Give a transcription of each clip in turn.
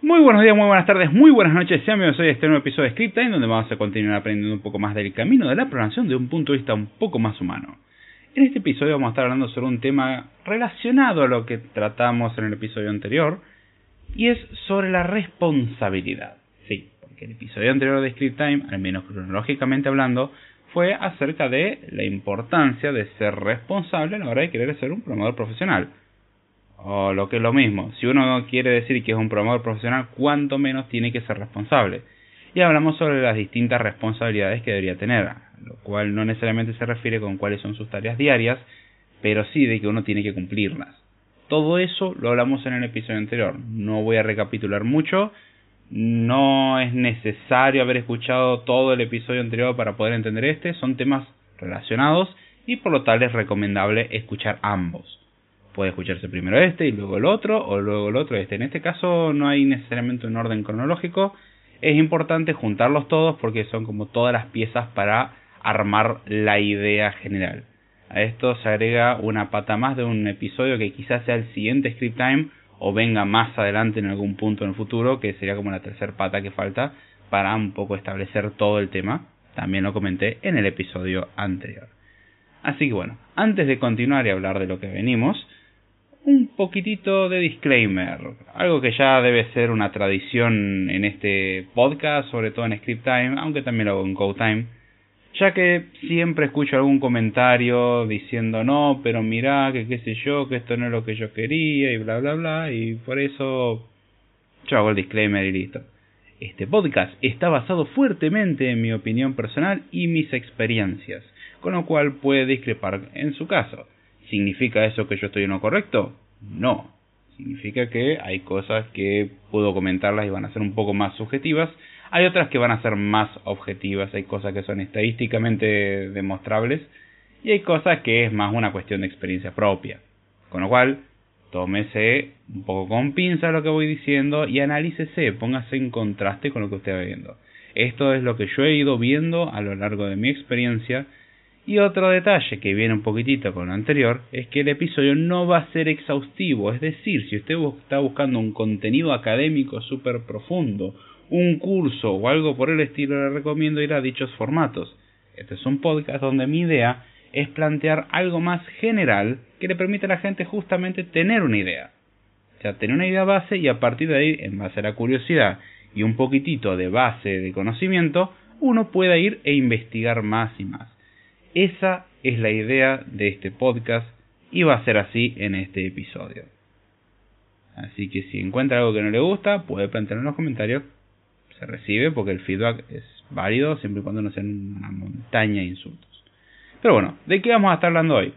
muy buenos días, muy buenas tardes, muy buenas noches. Sean bienvenidos a este nuevo episodio de Script Time, donde vamos a continuar aprendiendo un poco más del camino de la programación de un punto de vista un poco más humano. En este episodio vamos a estar hablando sobre un tema relacionado a lo que tratamos en el episodio anterior, y es sobre la responsabilidad. Sí, porque el episodio anterior de Script Time, al menos cronológicamente hablando, fue acerca de la importancia de ser responsable a la hora de querer ser un programador profesional o lo que es lo mismo, si uno quiere decir que es un programador profesional, cuánto menos tiene que ser responsable. Y hablamos sobre las distintas responsabilidades que debería tener, lo cual no necesariamente se refiere con cuáles son sus tareas diarias, pero sí de que uno tiene que cumplirlas. Todo eso lo hablamos en el episodio anterior, no voy a recapitular mucho, no es necesario haber escuchado todo el episodio anterior para poder entender este, son temas relacionados y por lo tal es recomendable escuchar ambos puede escucharse primero este y luego el otro o luego el otro este. En este caso no hay necesariamente un orden cronológico. Es importante juntarlos todos porque son como todas las piezas para armar la idea general. A esto se agrega una pata más de un episodio que quizás sea el siguiente script time o venga más adelante en algún punto en el futuro, que sería como la tercera pata que falta para un poco establecer todo el tema. También lo comenté en el episodio anterior. Así que bueno, antes de continuar y hablar de lo que venimos, un poquitito de disclaimer, algo que ya debe ser una tradición en este podcast, sobre todo en Script Time, aunque también lo hago en Code Time, ya que siempre escucho algún comentario diciendo no, pero mirá, que qué sé yo, que esto no es lo que yo quería y bla bla bla, y por eso yo hago el disclaimer y listo. Este podcast está basado fuertemente en mi opinión personal y mis experiencias, con lo cual puede discrepar en su caso. ¿Significa eso que yo estoy en lo correcto? No. Significa que hay cosas que puedo comentarlas y van a ser un poco más subjetivas. Hay otras que van a ser más objetivas. Hay cosas que son estadísticamente demostrables. Y hay cosas que es más una cuestión de experiencia propia. Con lo cual, tómese un poco con pinza lo que voy diciendo y analícese, póngase en contraste con lo que usted va viendo. Esto es lo que yo he ido viendo a lo largo de mi experiencia y otro detalle que viene un poquitito con lo anterior es que el episodio no va a ser exhaustivo, es decir, si usted está buscando un contenido académico súper profundo, un curso o algo por el estilo, le recomiendo ir a dichos formatos. Este es un podcast donde mi idea es plantear algo más general que le permite a la gente justamente tener una idea. O sea, tener una idea base y a partir de ahí, en base a la curiosidad y un poquitito de base de conocimiento, uno pueda ir e investigar más y más. Esa es la idea de este podcast y va a ser así en este episodio. Así que si encuentra algo que no le gusta, puede plantearlo en los comentarios. Se recibe porque el feedback es válido siempre y cuando no sea una montaña de insultos. Pero bueno, ¿de qué vamos a estar hablando hoy?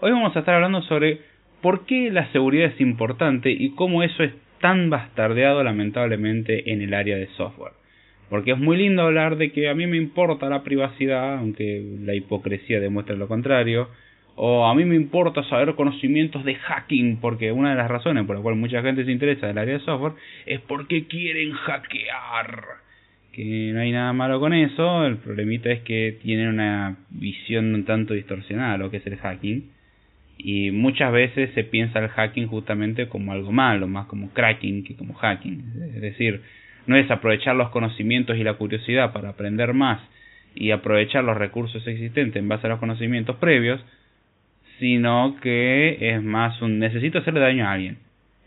Hoy vamos a estar hablando sobre por qué la seguridad es importante y cómo eso es tan bastardeado lamentablemente en el área de software. Porque es muy lindo hablar de que a mí me importa la privacidad, aunque la hipocresía demuestra lo contrario. O a mí me importa saber conocimientos de hacking, porque una de las razones por las cuales mucha gente se interesa del área de software es porque quieren hackear. Que no hay nada malo con eso, el problemita es que tienen una visión un tanto distorsionada de lo que es el hacking. Y muchas veces se piensa el hacking justamente como algo malo, más como cracking que como hacking. Es decir, no es aprovechar los conocimientos y la curiosidad para aprender más y aprovechar los recursos existentes en base a los conocimientos previos, sino que es más un necesito hacerle daño a alguien.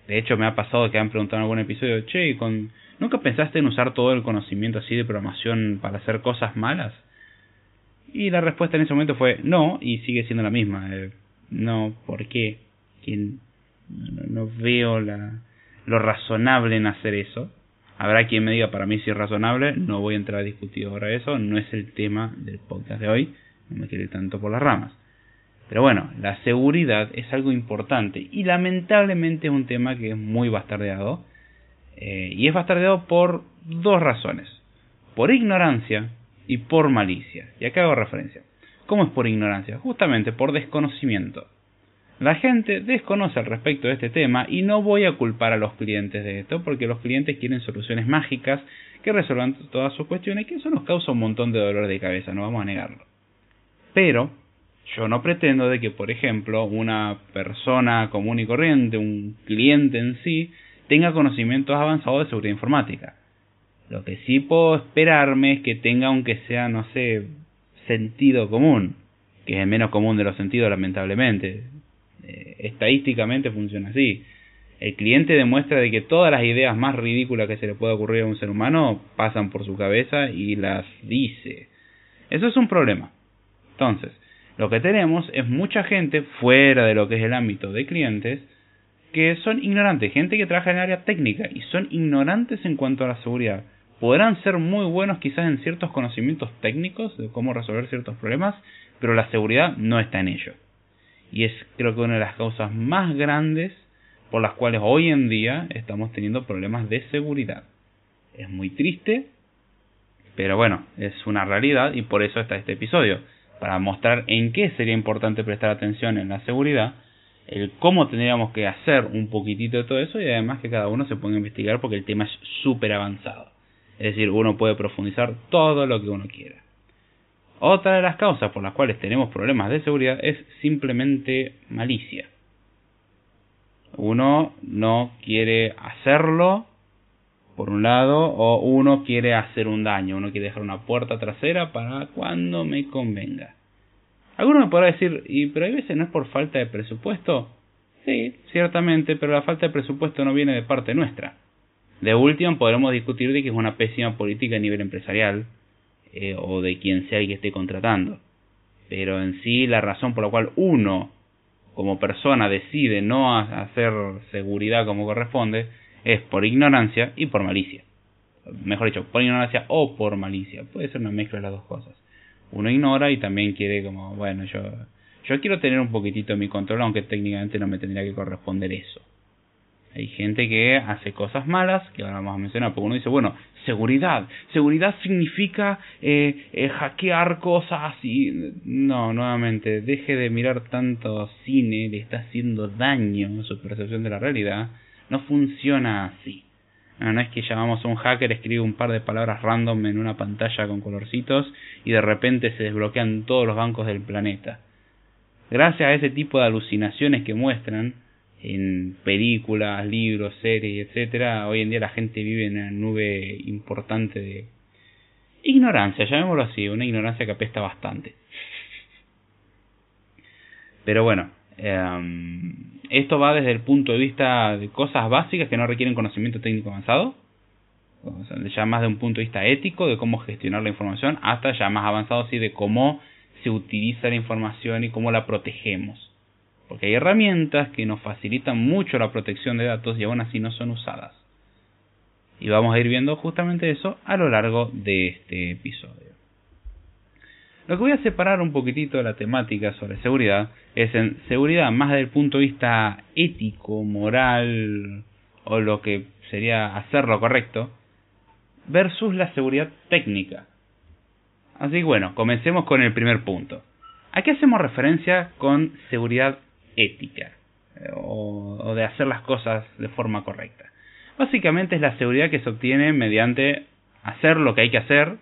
De hecho, me ha pasado que han preguntado en algún episodio, che, con, ¿nunca pensaste en usar todo el conocimiento así de programación para hacer cosas malas? Y la respuesta en ese momento fue no, y sigue siendo la misma. Eh, no, ¿por qué? No, no, veo la, lo razonable en hacer eso. Habrá quien me diga para mí si es razonable, no voy a entrar a discutir ahora eso, no es el tema del podcast de hoy, no me quiero ir tanto por las ramas. Pero bueno, la seguridad es algo importante y lamentablemente es un tema que es muy bastardeado. Eh, y es bastardeado por dos razones. Por ignorancia y por malicia. Y acá hago referencia. ¿Cómo es por ignorancia? Justamente por desconocimiento. La gente desconoce al respecto de este tema y no voy a culpar a los clientes de esto porque los clientes quieren soluciones mágicas que resuelvan todas sus cuestiones que eso nos causa un montón de dolor de cabeza, no vamos a negarlo. Pero yo no pretendo de que, por ejemplo, una persona común y corriente, un cliente en sí, tenga conocimientos avanzados de seguridad informática. Lo que sí puedo esperarme es que tenga, aunque sea, no sé, sentido común, que es el menos común de los sentidos, lamentablemente. Eh, estadísticamente funciona así. El cliente demuestra de que todas las ideas más ridículas que se le puede ocurrir a un ser humano pasan por su cabeza y las dice. Eso es un problema. Entonces, lo que tenemos es mucha gente fuera de lo que es el ámbito de clientes que son ignorantes, gente que trabaja en el área técnica y son ignorantes en cuanto a la seguridad. Podrán ser muy buenos quizás en ciertos conocimientos técnicos de cómo resolver ciertos problemas, pero la seguridad no está en ello. Y es creo que una de las causas más grandes por las cuales hoy en día estamos teniendo problemas de seguridad. Es muy triste, pero bueno, es una realidad y por eso está este episodio para mostrar en qué sería importante prestar atención en la seguridad, el cómo tendríamos que hacer un poquitito de todo eso y además que cada uno se ponga a investigar porque el tema es súper avanzado. Es decir, uno puede profundizar todo lo que uno quiera. Otra de las causas por las cuales tenemos problemas de seguridad es simplemente malicia. Uno no quiere hacerlo, por un lado, o uno quiere hacer un daño, uno quiere dejar una puerta trasera para cuando me convenga. Alguno me podrá decir, y pero hay veces no es por falta de presupuesto. Sí, ciertamente, pero la falta de presupuesto no viene de parte nuestra. De último, podremos discutir de que es una pésima política a nivel empresarial, eh, o de quien sea el que esté contratando. Pero en sí, la razón por la cual uno, como persona, decide no hacer seguridad como corresponde, es por ignorancia y por malicia. Mejor dicho, por ignorancia o por malicia. Puede ser una mezcla de las dos cosas. Uno ignora y también quiere como, bueno, yo, yo quiero tener un poquitito mi control, aunque técnicamente no me tendría que corresponder eso. Hay gente que hace cosas malas, que ahora vamos a mencionar, porque uno dice, bueno, seguridad. Seguridad significa eh, eh, hackear cosas y... No, nuevamente, deje de mirar tanto cine, le está haciendo daño a su percepción de la realidad no funciona así. No, es que llamamos a un hacker, escribe un par de palabras random en una pantalla con colorcitos y de repente se desbloquean todos los bancos del planeta. Gracias a ese tipo de alucinaciones que muestran en películas, libros, series, etcétera, hoy en día la gente vive en una nube importante de ignorancia, llamémoslo así, una ignorancia que apesta bastante. Pero bueno, eh, esto va desde el punto de vista de cosas básicas que no requieren conocimiento técnico avanzado, ya más de un punto de vista ético de cómo gestionar la información, hasta ya más avanzado así de cómo se utiliza la información y cómo la protegemos. Porque hay herramientas que nos facilitan mucho la protección de datos y aún así no son usadas. Y vamos a ir viendo justamente eso a lo largo de este episodio. Lo que voy a separar un poquitito de la temática sobre seguridad es en seguridad más desde el punto de vista ético, moral o lo que sería hacer lo correcto versus la seguridad técnica. Así que bueno, comencemos con el primer punto. ¿A qué hacemos referencia con seguridad ética? O, o de hacer las cosas de forma correcta. Básicamente es la seguridad que se obtiene mediante hacer lo que hay que hacer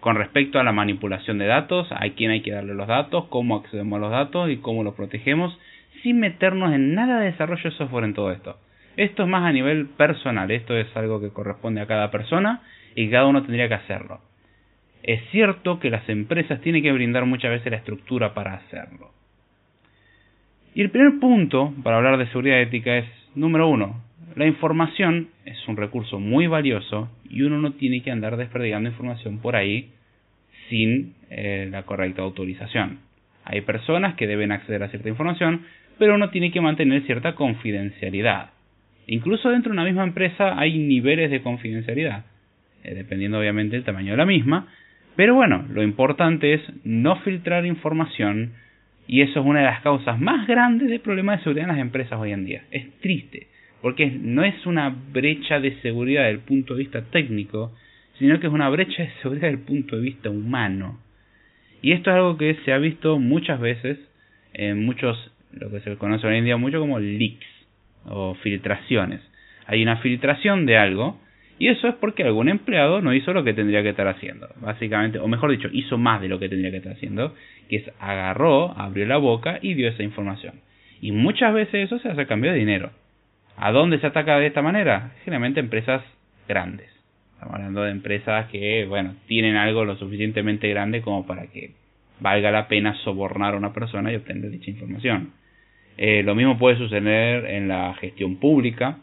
con respecto a la manipulación de datos, a quién hay que darle los datos, cómo accedemos a los datos y cómo los protegemos, sin meternos en nada de desarrollo de software en todo esto. Esto es más a nivel personal, esto es algo que corresponde a cada persona y cada uno tendría que hacerlo. Es cierto que las empresas tienen que brindar muchas veces la estructura para hacerlo. Y el primer punto para hablar de seguridad ética es, número uno, la información es un recurso muy valioso y uno no tiene que andar desperdigando información por ahí sin eh, la correcta autorización. Hay personas que deben acceder a cierta información, pero uno tiene que mantener cierta confidencialidad. Incluso dentro de una misma empresa hay niveles de confidencialidad, eh, dependiendo obviamente del tamaño de la misma, pero bueno, lo importante es no filtrar información Y eso es una de las causas más grandes de problemas de seguridad en las empresas hoy en día. Es triste, porque no es una brecha de seguridad desde el punto de vista técnico, sino que es una brecha de seguridad desde el punto de vista humano. Y esto es algo que se ha visto muchas veces en muchos, lo que se conoce hoy en día mucho como leaks o filtraciones. Hay una filtración de algo y eso es porque algún empleado no hizo lo que tendría que estar haciendo. Básicamente, o mejor dicho, hizo más de lo que tendría que estar haciendo, que es agarró, abrió la boca y dio esa información. Y muchas veces eso se hace a cambio de dinero. ¿A dónde se ataca de esta manera? Generalmente empresas grandes. Estamos hablando de empresas que, bueno, tienen algo lo suficientemente grande como para que valga la pena sobornar a una persona y obtener dicha información. Eh, lo mismo puede suceder en la gestión pública,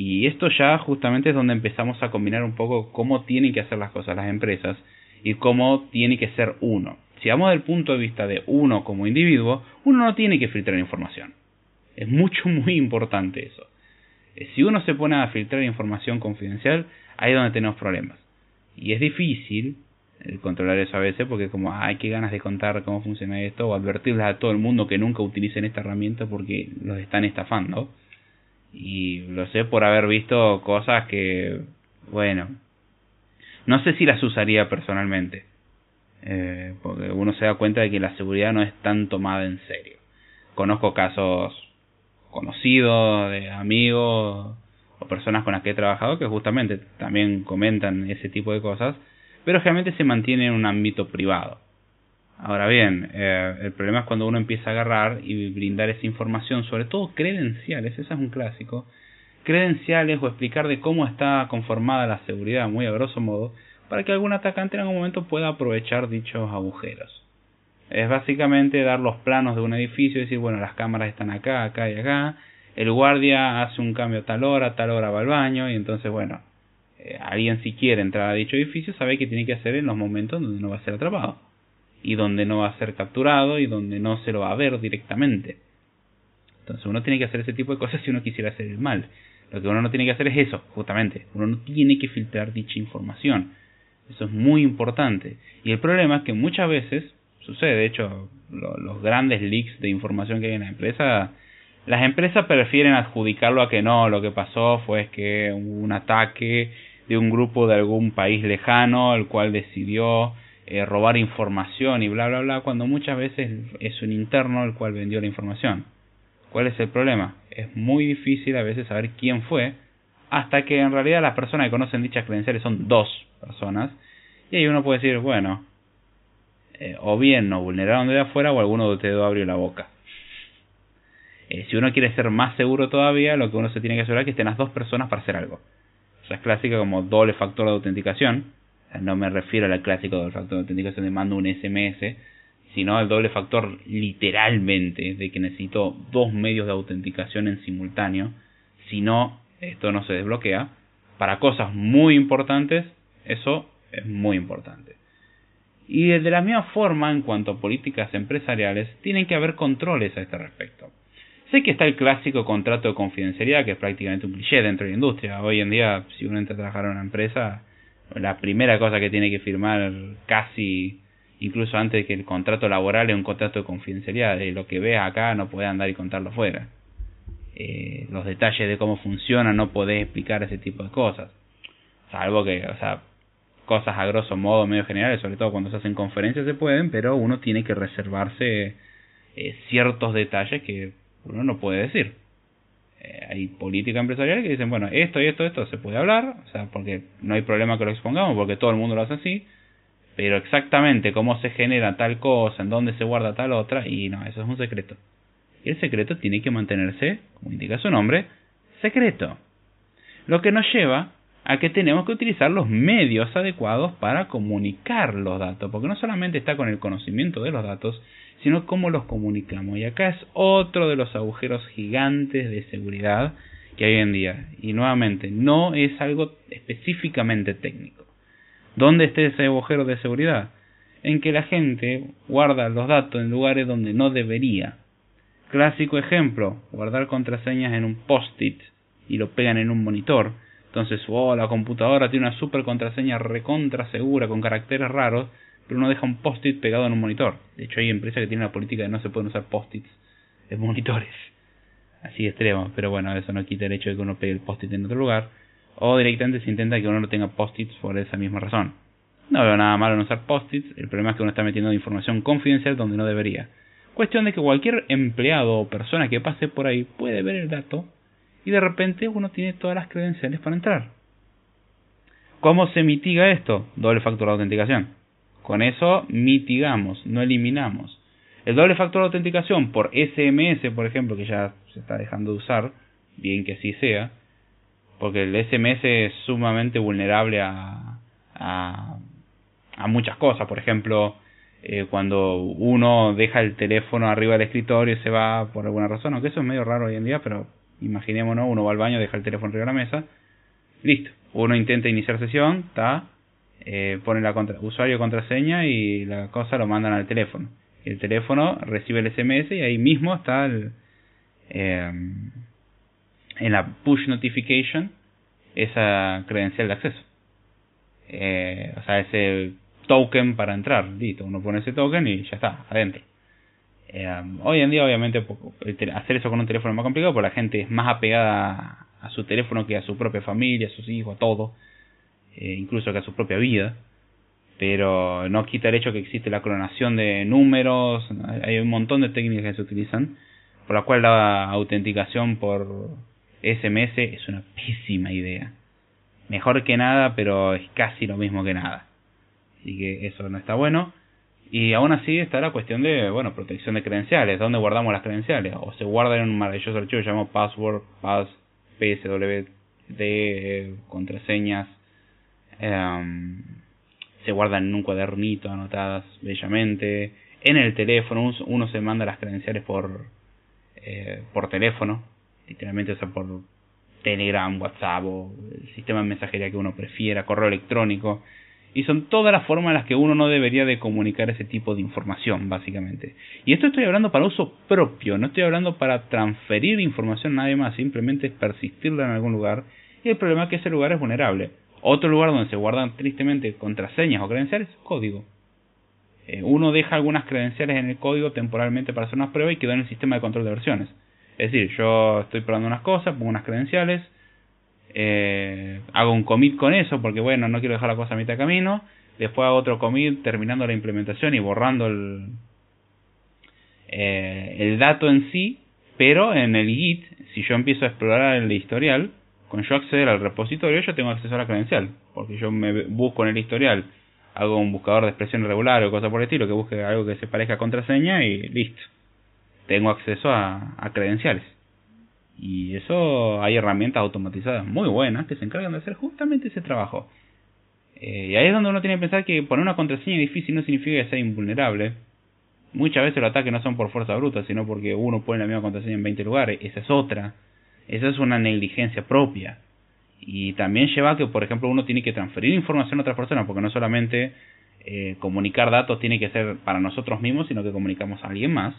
y esto ya justamente es donde empezamos a combinar un poco cómo tienen que hacer las cosas las empresas y cómo tiene que ser uno. Si vamos del punto de vista de uno como individuo, uno no tiene que filtrar información. Es mucho, muy importante eso. Eh, si uno se pone a filtrar información confidencial, ahí es donde tenemos problemas. Y es difícil eh, controlar eso a veces porque como hay que ganas de contar cómo funciona esto o advertirles a todo el mundo que nunca utilicen esta herramienta porque los están estafando y lo sé por haber visto cosas que, bueno, no sé si las usaría personalmente, eh, porque uno se da cuenta de que la seguridad no es tan tomada en serio. Conozco casos conocidos, de amigos o personas con las que he trabajado que justamente también comentan ese tipo de cosas, pero generalmente se mantiene en un ámbito privado. Ahora bien, eh, el problema es cuando uno empieza a agarrar y brindar esa información, sobre todo credenciales, ese es un clásico, credenciales o explicar de cómo está conformada la seguridad, muy a grosso modo, para que algún atacante en algún momento pueda aprovechar dichos agujeros. Es básicamente dar los planos de un edificio y decir, bueno, las cámaras están acá, acá y acá, el guardia hace un cambio a tal hora, a tal hora va al baño, y entonces, bueno, eh, alguien si quiere entrar a dicho edificio sabe que tiene que hacer en los momentos donde no va a ser atrapado y donde no va a ser capturado y donde no se lo va a ver directamente. Entonces uno tiene que hacer ese tipo de cosas si uno quisiera hacer el mal. Lo que uno no tiene que hacer es eso, justamente. Uno no tiene que filtrar dicha información. Eso es muy importante. Y el problema es que muchas veces sucede, de hecho, los grandes leaks de información que hay en la empresa, las empresas prefieren adjudicarlo a que no, lo que pasó fue que hubo un ataque de un grupo de algún país lejano, el cual decidió eh, robar información y bla bla bla, cuando muchas veces es un interno el cual vendió la información. ¿Cuál es el problema? Es muy difícil a veces saber quién fue, hasta que en realidad las personas que conocen dichas credenciales son dos personas, y ahí uno puede decir, bueno, eh, o bien nos vulneraron de afuera o alguno de ustedes abrió la boca. Eh, si uno quiere ser más seguro todavía, lo que uno se tiene que asegurar es que estén las dos personas para hacer algo. O sea, es clásica como doble factor de autenticación no me refiero al clásico del factor de autenticación de mando un SMS, sino al doble factor literalmente de que necesito dos medios de autenticación en simultáneo. Si no, esto no se desbloquea. Para cosas muy importantes, eso es muy importante. Y de la misma forma, en cuanto a políticas empresariales, tienen que haber controles a este respecto. Sé que está el clásico contrato de confidencialidad, que es prácticamente un cliché dentro de la industria. Hoy en día, si uno entra a trabajar en una empresa, la primera cosa que tiene que firmar casi incluso antes que el contrato laboral es un contrato de confidencialidad. De lo que veas acá no puedes andar y contarlo fuera eh, los detalles de cómo funciona no podés explicar ese tipo de cosas. Salvo que o sea cosas a grosso modo medio generales sobre todo cuando se hacen conferencias se pueden pero uno tiene que reservarse eh, ciertos detalles que uno no puede decir eh, hay política empresarial que dicen, bueno, esto y esto, esto se puede hablar, o sea, porque no hay problema que lo expongamos, porque todo el mundo lo hace así, pero exactamente cómo se genera tal cosa, en dónde se guarda tal otra, y no, eso es un secreto. Y el secreto tiene que mantenerse, como indica su nombre, secreto. Lo que nos lleva a que tenemos que utilizar los medios adecuados para comunicar los datos, porque no solamente está con el conocimiento de los datos, sino cómo los comunicamos. Y acá es otro de los agujeros gigantes de seguridad que hay hoy en día. Y nuevamente, no es algo específicamente técnico. ¿Dónde está ese agujero de seguridad? En que la gente guarda los datos en lugares donde no debería. Clásico ejemplo, guardar contraseñas en un post-it y lo pegan en un monitor. Entonces, oh, la computadora tiene una super contraseña recontra segura con caracteres raros, pero uno deja un post-it pegado en un monitor. De hecho, hay empresas que tienen la política de no se pueden usar post-its en monitores. Así extremo, pero bueno, eso no quita el hecho de que uno pegue el post-it en otro lugar. O directamente se intenta que uno no tenga post-its por esa misma razón. No veo nada malo en usar post-its, el problema es que uno está metiendo información confidencial donde no debería. Cuestión de que cualquier empleado o persona que pase por ahí puede ver el dato y de repente uno tiene todas las credenciales para entrar. ¿Cómo se mitiga esto? Doble factor de autenticación. Con eso mitigamos, no eliminamos. El doble factor de autenticación por SMS, por ejemplo, que ya se está dejando de usar, bien que así sea, porque el SMS es sumamente vulnerable a, a, muchas cosas. Por ejemplo, eh, cuando uno deja el teléfono arriba del escritorio y se va por alguna razón, aunque eso es medio raro hoy en día, pero imaginémonos, uno va al baño, deja el teléfono arriba de la mesa, listo, uno intenta iniciar sesión, está, eh, pone la contra, usuario contraseña y la cosa lo mandan al teléfono. El teléfono recibe el SMS y ahí mismo está el, eh, en la push notification esa credencial de acceso. Eh, o sea, ese token para entrar, listo, uno pone ese token y ya está, adentro. Eh, hoy en día, obviamente, hacer eso con un teléfono es más complicado porque la gente es más apegada a su teléfono que a su propia familia, a sus hijos, a todo, eh, incluso que a su propia vida. Pero no quita el hecho que existe la clonación de números, hay un montón de técnicas que se utilizan, por la cual la autenticación por SMS es una pésima idea. Mejor que nada, pero es casi lo mismo que nada. Así que eso no está bueno. Y aún así está la cuestión de, bueno, protección de credenciales. ¿Dónde guardamos las credenciales? O se guardan en un maravilloso archivo llamado password, pass, pswd, contraseñas. Em, se guardan en un cuadernito anotadas bellamente. En el teléfono, uno se manda las credenciales por, eh, por teléfono. Literalmente, o sea, por Telegram, WhatsApp o el sistema de mensajería que uno prefiera, correo electrónico. Y son todas las formas en las que uno no debería de comunicar ese tipo de información, básicamente. Y esto estoy hablando para uso propio, no estoy hablando para transferir información a nadie más, simplemente es persistirla en algún lugar. Y el problema es que ese lugar es vulnerable. Otro lugar donde se guardan tristemente contraseñas o credenciales, código. Eh, uno deja algunas credenciales en el código temporalmente para hacer unas pruebas y quedó en el sistema de control de versiones. Es decir, yo estoy probando unas cosas, pongo unas credenciales, eh, hago un commit con eso porque bueno, no quiero dejar la cosa a mitad de camino, después hago otro commit terminando la implementación y borrando el, eh, el dato en sí, pero en el Git, si yo empiezo a explorar el historial, con yo acceder al repositorio, yo tengo acceso a la credencial, porque yo me busco en el historial, hago un buscador de expresión regular o cosas por el estilo, que busque algo que se parezca a contraseña y listo. Tengo acceso a, a credenciales. Y eso hay herramientas automatizadas muy buenas que se encargan de hacer justamente ese trabajo. Eh, y ahí es donde uno tiene que pensar que poner una contraseña difícil no significa que sea invulnerable. Muchas veces los ataques no son por fuerza bruta, sino porque uno pone la misma contraseña en 20 lugares. Esa es otra. Esa es una negligencia propia. Y también lleva a que, por ejemplo, uno tiene que transferir información a otras personas, porque no solamente eh, comunicar datos tiene que ser para nosotros mismos, sino que comunicamos a alguien más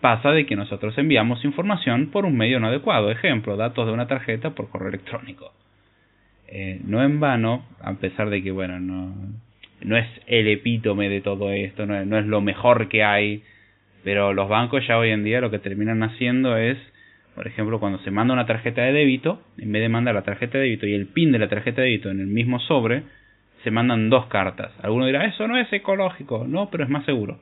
pasa de que nosotros enviamos información por un medio no adecuado, ejemplo, datos de una tarjeta por correo electrónico. Eh, no en vano, a pesar de que, bueno, no, no es el epítome de todo esto, no, no es lo mejor que hay, pero los bancos ya hoy en día lo que terminan haciendo es, por ejemplo, cuando se manda una tarjeta de débito, en vez de mandar la tarjeta de débito y el PIN de la tarjeta de débito en el mismo sobre, se mandan dos cartas. Alguno dirá, eso no es ecológico, no, pero es más seguro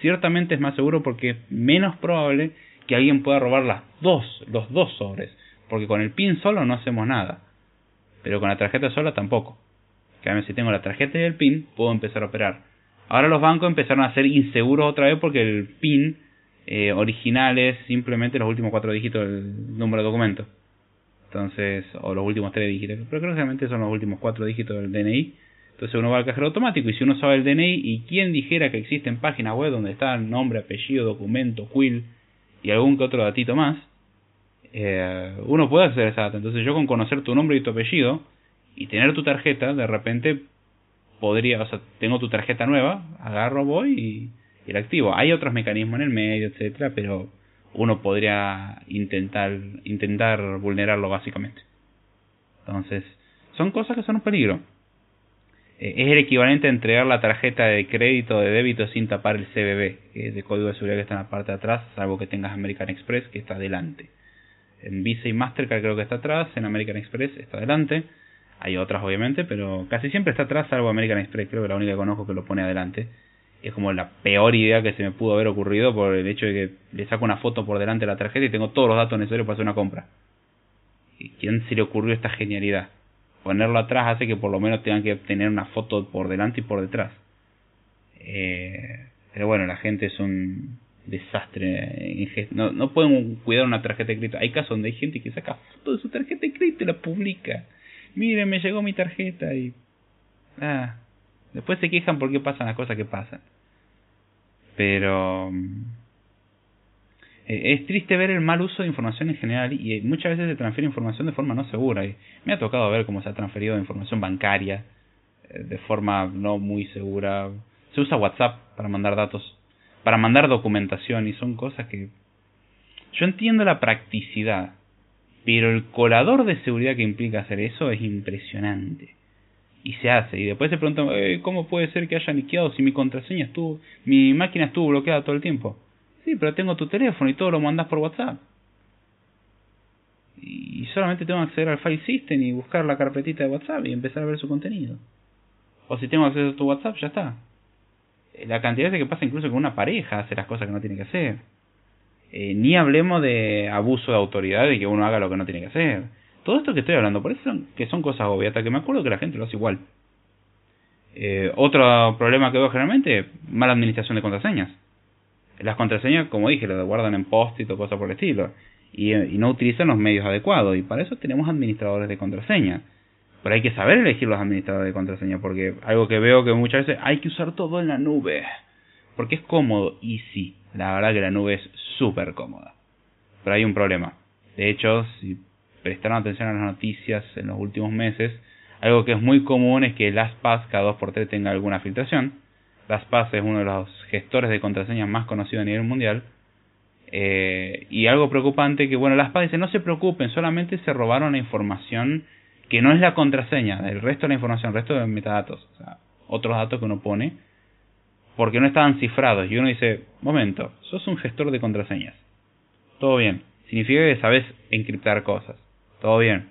ciertamente es más seguro porque es menos probable que alguien pueda robar las dos, los dos sobres, porque con el PIN solo no hacemos nada, pero con la tarjeta sola tampoco. Que si tengo la tarjeta y el PIN, puedo empezar a operar. Ahora los bancos empezaron a ser inseguros otra vez porque el PIN eh, original es simplemente los últimos cuatro dígitos del número de documento. Entonces, o los últimos tres dígitos, pero creo que realmente son los últimos cuatro dígitos del DNI entonces uno va al cajero automático y si uno sabe el DNI y quién dijera que existen páginas web donde está el nombre, apellido, documento, quill y algún que otro datito más, eh, uno puede a esa data. Entonces yo con conocer tu nombre y tu apellido y tener tu tarjeta, de repente podría, o sea, tengo tu tarjeta nueva, agarro, voy y, la activo. Hay otros mecanismos en el medio, etcétera, pero uno podría intentar intentar vulnerarlo básicamente. Entonces, son cosas que son un peligro. Eh, es el equivalente a entregar la tarjeta de crédito o de débito sin tapar el CBB, que es el código de seguridad que está en la parte de atrás, salvo que tengas American Express, que está adelante. En Visa y Mastercard creo que está atrás, en American Express está adelante. Hay otras obviamente, pero casi siempre está atrás, salvo American Express, creo que la única que conozco que lo pone adelante. Es como la peor idea que se me pudo haber ocurrido por el hecho de que le saco una foto por delante de la tarjeta y tengo todos los datos necesarios para hacer una compra. ¿Y quién se le ocurrió esta genialidad? Ponerlo atrás hace que por lo menos tengan que tener una foto por delante y por detrás. Eh, pero bueno, la gente es un desastre. No, no pueden cuidar una tarjeta de crédito. Hay casos donde hay gente que saca fotos de su tarjeta de crédito y la publica. Miren, me llegó mi tarjeta y... Ah, después se quejan porque pasan las cosas que pasan. Pero... Mm, eh, es triste ver el mal uso de información en general y muchas veces se transfiere información de forma no segura. Y me ha tocado ver cómo se ha transferido información bancaria eh, de forma no muy segura. Se usa WhatsApp para mandar datos, para mandar documentación y son cosas que... Yo entiendo la practicidad, pero el colador de seguridad que implica hacer eso es impresionante. Y se hace. Y después se pregunta, eh, ¿cómo puede ser que haya niqueado si mi contraseña estuvo, mi máquina estuvo bloqueada todo el tiempo? Sí, pero tengo tu teléfono y todo lo mandas por WhatsApp. Y solamente tengo que acceder al file system y buscar la carpetita de WhatsApp y empezar a ver su contenido. O si tengo acceso a tu WhatsApp, ya está. La cantidad de que pasa incluso con una pareja hace las cosas que no tiene que hacer. Eh, ni hablemos de abuso de autoridad y que uno haga lo que no tiene que hacer. Todo esto que estoy hablando, por eso que son cosas obvias, que me acuerdo que la gente lo hace igual. Eh, otro problema que veo generalmente, mala administración de contraseñas. Las contraseñas, como dije, las guardan en post-it o cosas por el estilo. Y, no utilizan los medios adecuados. Y para eso tenemos administradores de contraseñas. Pero hay que saber elegir los administradores de contraseña. Porque algo que veo que muchas veces hay que usar todo en la nube. Porque es cómodo. Y sí, la verdad que la nube es súper cómoda. Pero hay un problema. De hecho, si prestaron atención a las noticias en los últimos meses, algo que es muy común es que LastPass cada 2x3 tenga alguna filtración. LastPass es uno de los gestores de contraseñas más conocidos a nivel mundial. Eh, y algo preocupante que, bueno, LastPass dice, no se preocupen, solamente se robaron la información que no es la contraseña, el resto de la información, el resto de metadatos, otros datos que uno pone, porque no estaban cifrados. Y uno dice, momento, sos un gestor de contraseñas. Todo bien. Significa que sabes encriptar cosas. Todo bien.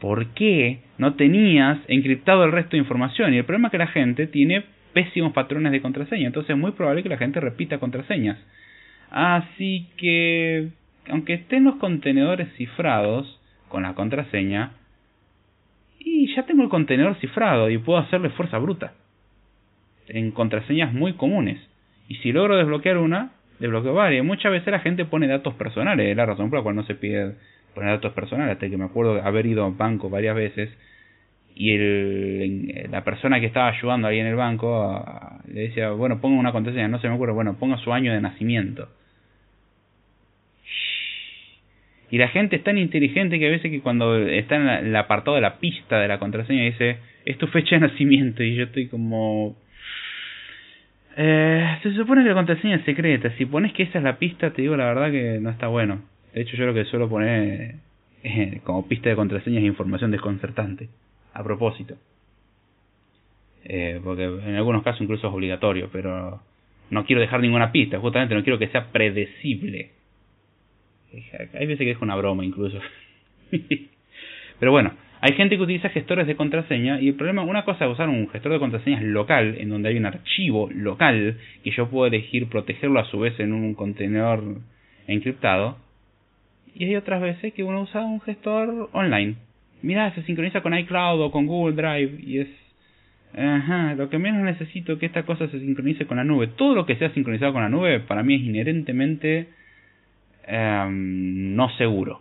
¿Por qué no tenías encriptado el resto de información? Y el problema es que la gente tiene pésimos patrones de contraseña. Entonces es muy probable que la gente repita contraseñas. Así que, aunque estén los contenedores cifrados con la contraseña, y ya tengo el contenedor cifrado y puedo hacerle fuerza bruta en contraseñas muy comunes. Y si logro desbloquear una, desbloqueo varias. Muchas veces la gente pone datos personales, es la razón por la cual no se pide poner datos personales, hasta que me acuerdo haber ido a un banco varias veces y el, la persona que estaba ayudando ahí en el banco le decía, bueno, ponga una contraseña, no se me ocurre, bueno, ponga su año de nacimiento. Y la gente es tan inteligente que a veces que cuando está en, el apartado de la pista de la contraseña dice, es tu fecha de nacimiento. Y yo estoy como, eh, se supone que la contraseña es secreta. Si pones que esa es la pista, te digo la verdad que no está bueno. De hecho, yo lo que suelo poner eh, como pista de contraseña es información desconcertante. A propósito. Eh, porque en algunos casos incluso es obligatorio, pero no quiero dejar ninguna pista. Justamente no quiero que sea predecible. Hay veces que es una broma incluso. pero bueno, hay gente que utiliza gestores de contraseña y el problema, una cosa es usar un gestor de contraseñas local, en donde hay un archivo local que yo puedo elegir protegerlo a su vez en un contenedor encriptado. Y hay otras veces que uno usa un gestor online. Mira, se sincroniza con iCloud o con Google Drive y es... Ajá, lo que menos necesito es que esta cosa se sincronice con la nube. Todo lo que sea sincronizado con la nube para mí es inherentemente em, no seguro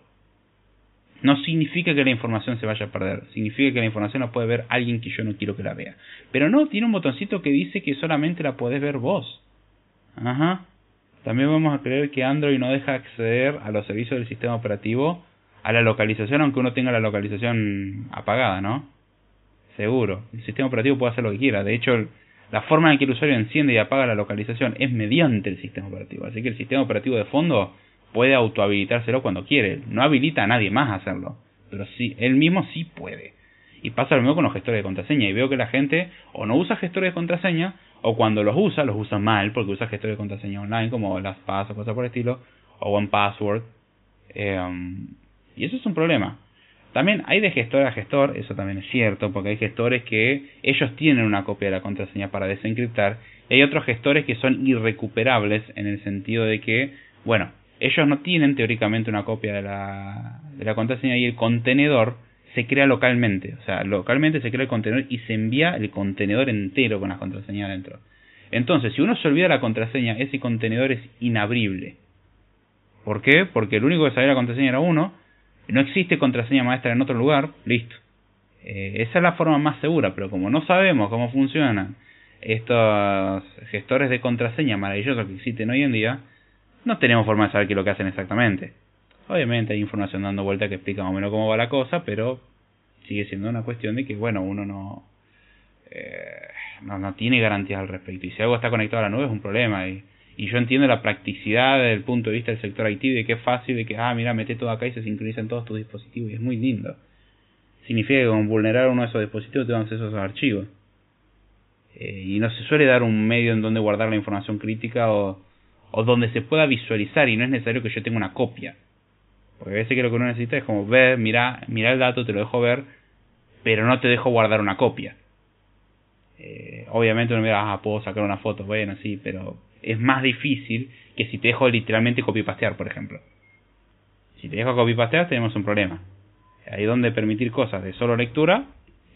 no significa que la información se vaya a perder, significa que la información la puede ver alguien que yo no quiero que la vea. Pero no, tiene un botoncito que dice que solamente la podés ver vos. Ajá. También vamos a creer que Android no deja acceder a los servicios del sistema operativo a la localización, aunque uno tenga la localización apagada, ¿no? Seguro. El sistema operativo puede hacer lo que quiera. De hecho, la forma en que el usuario enciende y apaga la localización es mediante el sistema operativo. Así que el sistema operativo de fondo puede autohabilitárselo cuando quiere. No habilita a nadie más a hacerlo. Pero sí, él mismo sí puede. Y pasa lo mismo con los gestores de contraseña. Y veo que la gente o no usa gestores de contraseña, o cuando los usa, los usa mal, porque usa gestores de contraseña online, como las o cosas por el estilo, o OnePassword. Eh, y eso es un problema. También hay de gestor a gestor, eso también es cierto, porque hay gestores que ellos tienen una copia de la contraseña para desencriptar, y hay otros gestores que son irrecuperables en el sentido de que, bueno, ellos no tienen teóricamente una copia de la, de la contraseña y el contenedor se crea localmente, o sea, localmente se crea el contenedor y se envía el contenedor entero con la contraseña adentro. Entonces, si uno se olvida la contraseña, ese contenedor es inabrible. ¿Por qué? Porque el único que sabía la contraseña era uno, no existe contraseña maestra en otro lugar, listo. Eh, esa es la forma más segura, pero como no sabemos cómo funcionan estos gestores de contraseña maravillosos que existen hoy en día, no tenemos forma de saber qué es lo que hacen exactamente. Obviamente hay información dando vuelta que explica más o menos cómo va la cosa, pero sigue siendo una cuestión de que, bueno, uno no, eh, no, no tiene garantías al respecto. Y si algo está conectado a la nube es un problema. Y y yo entiendo la practicidad desde el punto de vista del sector IT, de que es fácil, de que, ah, mira, mete todo acá y se sincroniza en todos tus dispositivos, y es muy lindo. Significa que con vulnerar uno de esos dispositivos te dan acceso a esos archivos. Eh, y no se suele dar un medio en donde guardar la información crítica o, o donde se pueda visualizar y no es necesario que yo tenga una copia. Porque a veces que lo que uno necesita es como ver, mira, mira el dato, te lo dejo ver, pero no te dejo guardar una copia. Eh, obviamente uno mira, ah, puedo sacar una foto, bueno, sí, pero es más difícil que si te dejo literalmente copy-pastear, por ejemplo. Si te dejo copy-pastear tenemos un problema. Ahí donde permitir cosas de solo lectura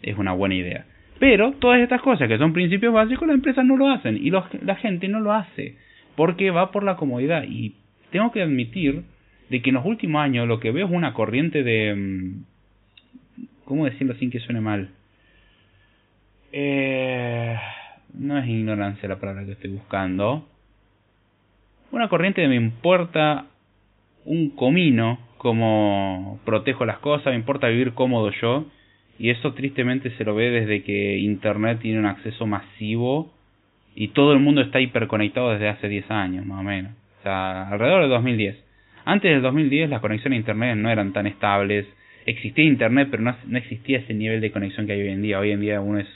es una buena idea. Pero todas estas cosas que son principios básicos las empresas no lo hacen y la gente no lo hace porque va por la comodidad y tengo que admitir de que en los últimos años lo que veo es una corriente de... Mm, ¿Cómo decirlo sin que suene mal? Eh, no es ignorancia la palabra que estoy buscando una corriente de me importa un comino como protejo las cosas, me importa vivir cómodo yo, y eso tristemente se lo ve desde que Internet tiene un acceso masivo y todo el mundo está hiperconectado desde hace 10 años, más o menos. O sea, alrededor del 2010. Antes del 2010 las conexiones a Internet no eran tan estables. Existía Internet, pero no, no existía ese nivel de conexión que hay hoy en día. Hoy en día uno es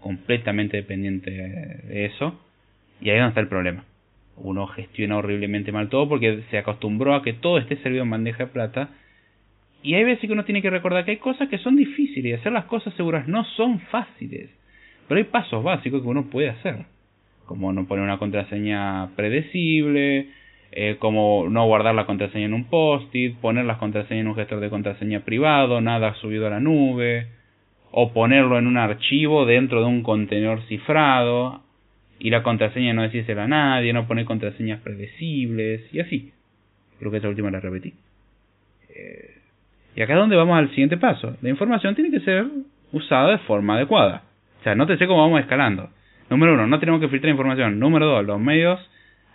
completamente dependiente de eso. Y ahí es donde está el problema uno gestiona horriblemente mal todo porque se acostumbró a que todo esté servido en bandeja de plata. Y hay veces que uno tiene que recordar que hay cosas que son difíciles y hacer las cosas seguras no son fáciles. Pero hay pasos básicos que uno puede hacer. Como no poner una contraseña predecible, eh, como no guardar la contraseña en un post-it, poner las contraseñas en un gestor de contraseña privado, nada subido a la nube, o ponerlo en un archivo dentro de un contenedor cifrado y la contraseña no decírsela a nadie, no poner contraseñas predecibles y así. Creo que esa última la repetí. Eh, y acá es donde vamos al siguiente paso. La información tiene que ser usada de forma adecuada. O sea, no te sé cómo vamos escalando. Número uno, no tenemos que filtrar información. Número dos, los medios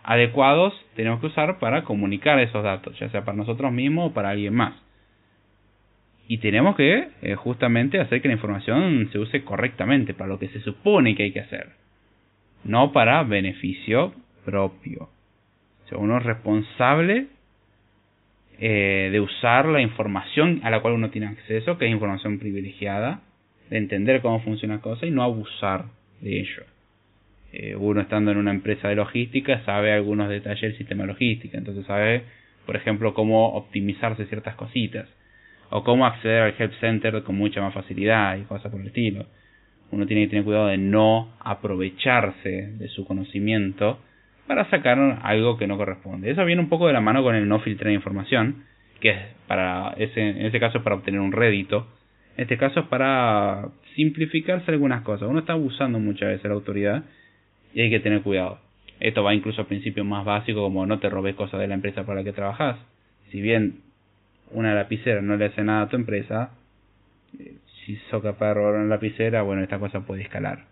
adecuados tenemos que usar para comunicar esos datos, ya sea para nosotros mismos o para alguien más. Y tenemos que eh, justamente hacer que la información se use correctamente, para lo que se supone que hay que hacer no para beneficio propio. O sea, uno es responsable eh, de usar la información a la cual uno tiene acceso, que es información privilegiada, de entender cómo funciona la cosa y no abusar de ello. Eh, uno estando en una empresa de logística sabe algunos detalles del sistema logístico, entonces sabe, por ejemplo, cómo optimizarse ciertas cositas, o cómo acceder al help center con mucha más facilidad y cosas por el estilo uno tiene que tener cuidado de no aprovecharse de su conocimiento para sacar algo que no corresponde. Eso viene un poco de la mano con el no filtrar información, que es para ese, en ese caso es para obtener un rédito. En este caso es para simplificarse algunas cosas. Uno está abusando muchas veces de la autoridad y hay que tener cuidado. Esto va incluso a principios más básicos como no te robes cosas de la empresa para la que trabajas. Si bien una lapicera no le hace nada a tu empresa, si sos capaz de robar una lapicera, bueno, esta cosa puede escalar.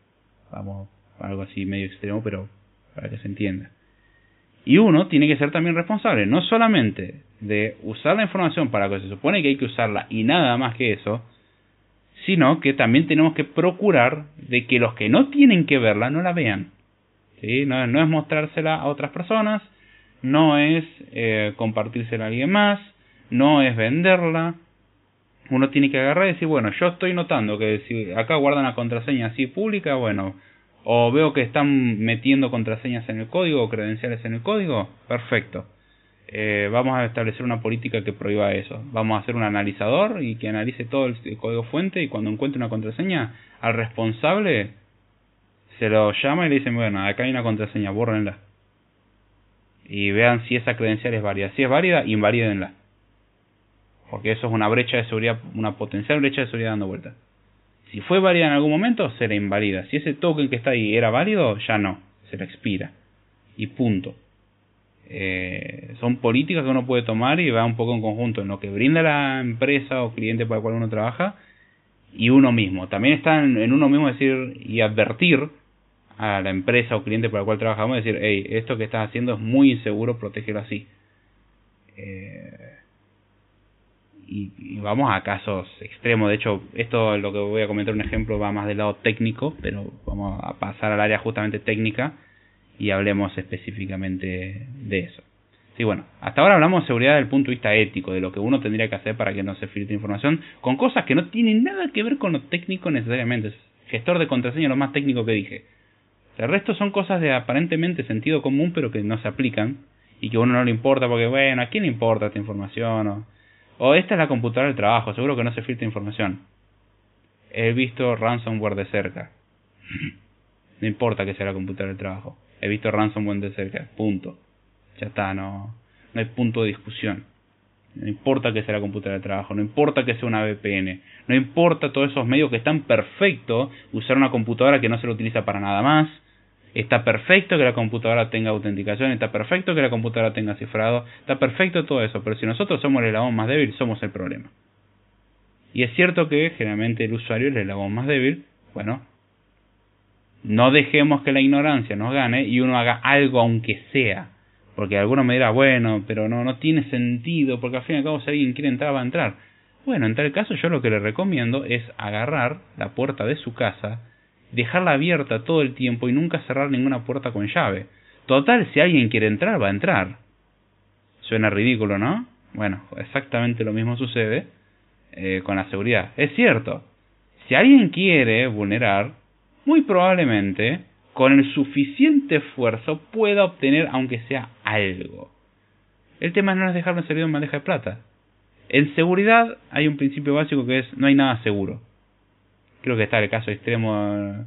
Vamos, algo así medio extremo, pero para que se entienda. Y uno tiene que ser también responsable, no solamente de usar la información para lo que se supone que hay que usarla y nada más que eso, sino que también tenemos que procurar de que los que no tienen que verla no la vean. No, no es mostrársela a otras personas, no es eh, compartírsela a alguien más, no es venderla, uno tiene que agarrar y decir, bueno, yo estoy notando que si acá guardan la contraseña así pública, bueno, o veo que están metiendo contraseñas en el código o credenciales en el código, perfecto. Eh, vamos a establecer una política que prohíba eso. Vamos a hacer un analizador y que analice todo el código fuente y cuando encuentre una contraseña, al responsable se lo llama y le dicen, bueno, acá hay una contraseña, bórrenla. Y vean si esa credencial es válida. Si es válida, invalídenla. Porque eso es una brecha de seguridad, una potencial brecha de seguridad dando vuelta. Si fue válida en algún momento, se la invalida. Si ese token que está ahí era válido, ya no, se la expira. Y punto. Eh, son políticas que uno puede tomar y va un poco en conjunto en lo que brinda la empresa o cliente para el cual uno trabaja y uno mismo. También está en, uno mismo decir y advertir a la empresa o cliente para el cual trabajamos, decir, hey, esto que estás haciendo es muy inseguro, protégelo así. Eh, y, vamos a casos extremos. De hecho, esto lo que voy a comentar un ejemplo va más del lado técnico, pero vamos a pasar al área justamente técnica y hablemos específicamente de eso. Sí, bueno, hasta ahora hablamos de seguridad desde el punto de vista ético, de lo que uno tendría que hacer para que no se filtre información, con cosas que no tienen nada que ver con lo técnico necesariamente. gestor de contraseña lo más técnico que dije. El resto son cosas de aparentemente sentido común, pero que no se aplican y que a uno no le importa porque, bueno, ¿a quién le importa esta información? O, o esta es la computadora del trabajo, seguro que no se filtra información. He visto ransomware de cerca. no importa que sea la computadora del trabajo. He visto ransomware de cerca. Punto. Ya está, no, no hay punto de discusión. No importa que sea la computadora de trabajo, no importa que sea una VPN, no importa todos esos medios que están perfecto usar una computadora que no se lo utiliza para nada más, Está perfecto que la computadora tenga autenticación, está perfecto que la computadora tenga cifrado, está perfecto todo eso, pero si nosotros somos el eslabón más débil, somos el problema. Y es cierto que generalmente el usuario es el eslabón más débil, bueno, no dejemos que la ignorancia nos gane y uno haga algo aunque sea. Porque alguno me dirá, bueno, pero no, no tiene sentido, porque al fin y al cabo si alguien quiere entrar va a entrar. Bueno, en tal caso yo lo que le recomiendo es agarrar la puerta de su casa, dejarla abierta todo el tiempo y nunca cerrar ninguna puerta con llave. Total, si alguien quiere entrar, va a entrar. Suena ridículo, ¿no? Bueno, exactamente lo mismo sucede eh, con la seguridad. Es cierto, si alguien quiere vulnerar, muy probablemente con el suficiente esfuerzo pueda obtener aunque sea algo. El tema no es dejarlo servido en bandeja de plata. En seguridad hay un principio básico que es no hay nada seguro creo que está el caso extremo.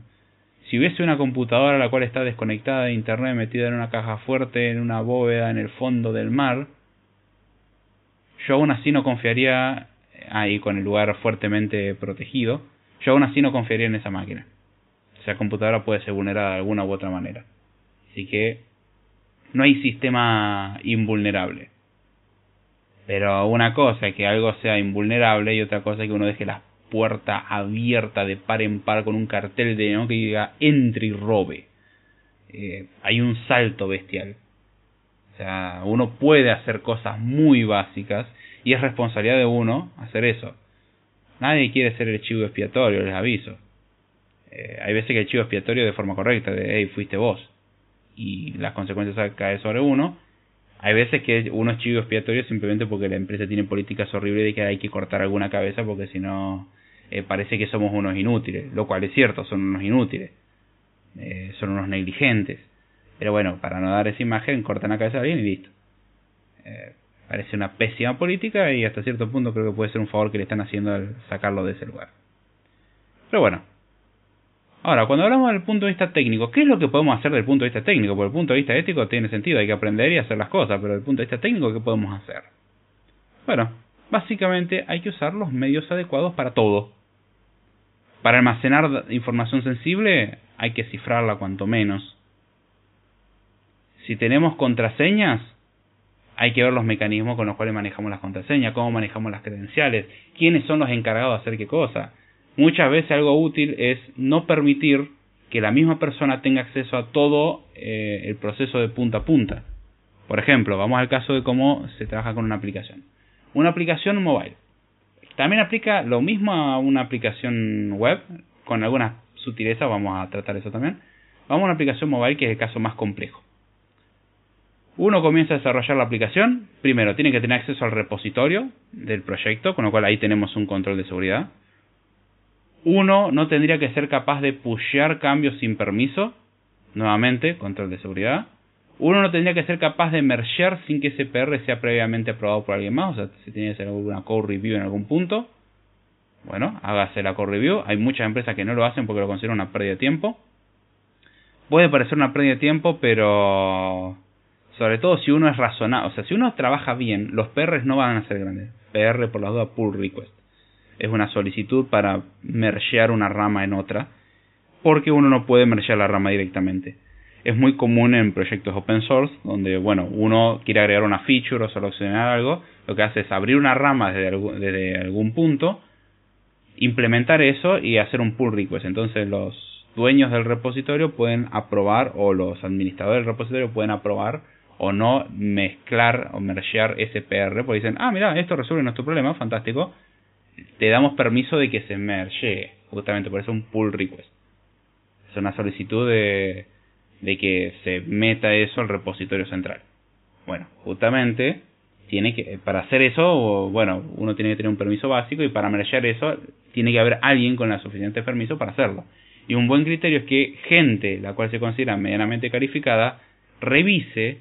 Si hubiese una computadora la cual está desconectada de internet, metida en una caja fuerte, en una bóveda en el fondo del mar, yo aún así no confiaría, ahí con el lugar fuertemente protegido, yo aún así no confiaría en esa máquina. Esa computadora puede ser vulnerada de alguna u otra manera. Así que no hay sistema invulnerable. Pero una cosa es que algo sea invulnerable y otra cosa es que uno deje las puerta abierta de par en par con un cartel de ¿no? que diga entre y robe. Eh, hay un salto bestial. O sea, uno puede hacer cosas muy básicas y es responsabilidad de uno hacer eso. Nadie quiere ser el chivo expiatorio, les aviso. Eh, hay veces que el chivo expiatorio de forma correcta, de hey, fuiste vos. Y las consecuencias caen sobre uno. Hay veces que uno es chivo expiatorio simplemente porque la empresa tiene políticas horribles de que hay que cortar alguna cabeza porque si no eh, parece que somos unos inútiles, lo cual es cierto, son unos inútiles, eh, son unos negligentes. Pero bueno, para no dar esa imagen, cortan la cabeza bien y listo. Eh, parece una pésima política y hasta cierto punto creo que puede ser un favor que le están haciendo al sacarlo de ese lugar. Pero bueno. Ahora, cuando hablamos del punto de vista técnico, ¿qué es lo que podemos hacer desde el punto de vista técnico? Por el punto de vista ético tiene sentido, hay que aprender y hacer las cosas, pero desde el punto de vista técnico, ¿qué podemos hacer? Bueno, Básicamente hay que usar los medios adecuados para todo. Para almacenar información sensible hay que cifrarla cuanto menos. Si tenemos contraseñas, hay que ver los mecanismos con los cuales manejamos las contraseñas, cómo manejamos las credenciales, quiénes son los encargados de hacer qué cosa. Muchas veces algo útil es no permitir que la misma persona tenga acceso a todo eh, el proceso de punta a punta. Por ejemplo, vamos al caso de cómo se trabaja con una aplicación una aplicación mobile. También aplica lo mismo a una aplicación web, con algunas sutilezas, vamos a tratar eso también. Vamos a una aplicación mobile que es el caso más complejo. Uno comienza a desarrollar la aplicación, primero tiene que tener acceso al repositorio del proyecto, con lo cual ahí tenemos un control de seguridad. Uno no tendría que ser capaz de pushear cambios sin permiso, nuevamente, control de seguridad. Uno no tendría que ser capaz de mergear sin que ese PR sea previamente aprobado por alguien más, o sea, si tiene que hacer alguna code review en algún punto. Bueno, hágase la code review. Hay muchas empresas que no lo hacen porque lo consideran una pérdida de tiempo. Puede parecer una pérdida de tiempo, pero sobre todo si uno es razonable. O sea, si uno trabaja bien, los PRs no van a ser grandes. PR por la duda, pull request. Es una solicitud para mergear una rama en otra, porque uno no puede mergear la rama directamente. Es muy común en proyectos open source, donde, bueno, uno quiere agregar una feature o solucionar algo, lo que hace es abrir una rama desde, desde algún punto, implementar eso y hacer un pull request. Entonces los dueños del repositorio pueden aprobar o los administradores del repositorio pueden aprobar o no mezclar o mergear ese PR, porque dicen, ah, mira, esto resuelve nuestro problema, fantástico, te damos permiso de que se merge, justamente por eso un pull request. Es una solicitud de, de que se meta eso al repositorio central. Bueno, justamente tiene que para hacer eso, bueno, uno tiene que tener un permiso básico y para mergear eso tiene que haber alguien con la suficiente permiso para hacerlo. Y un buen criterio es que gente, la cual se considera medianamente calificada, revise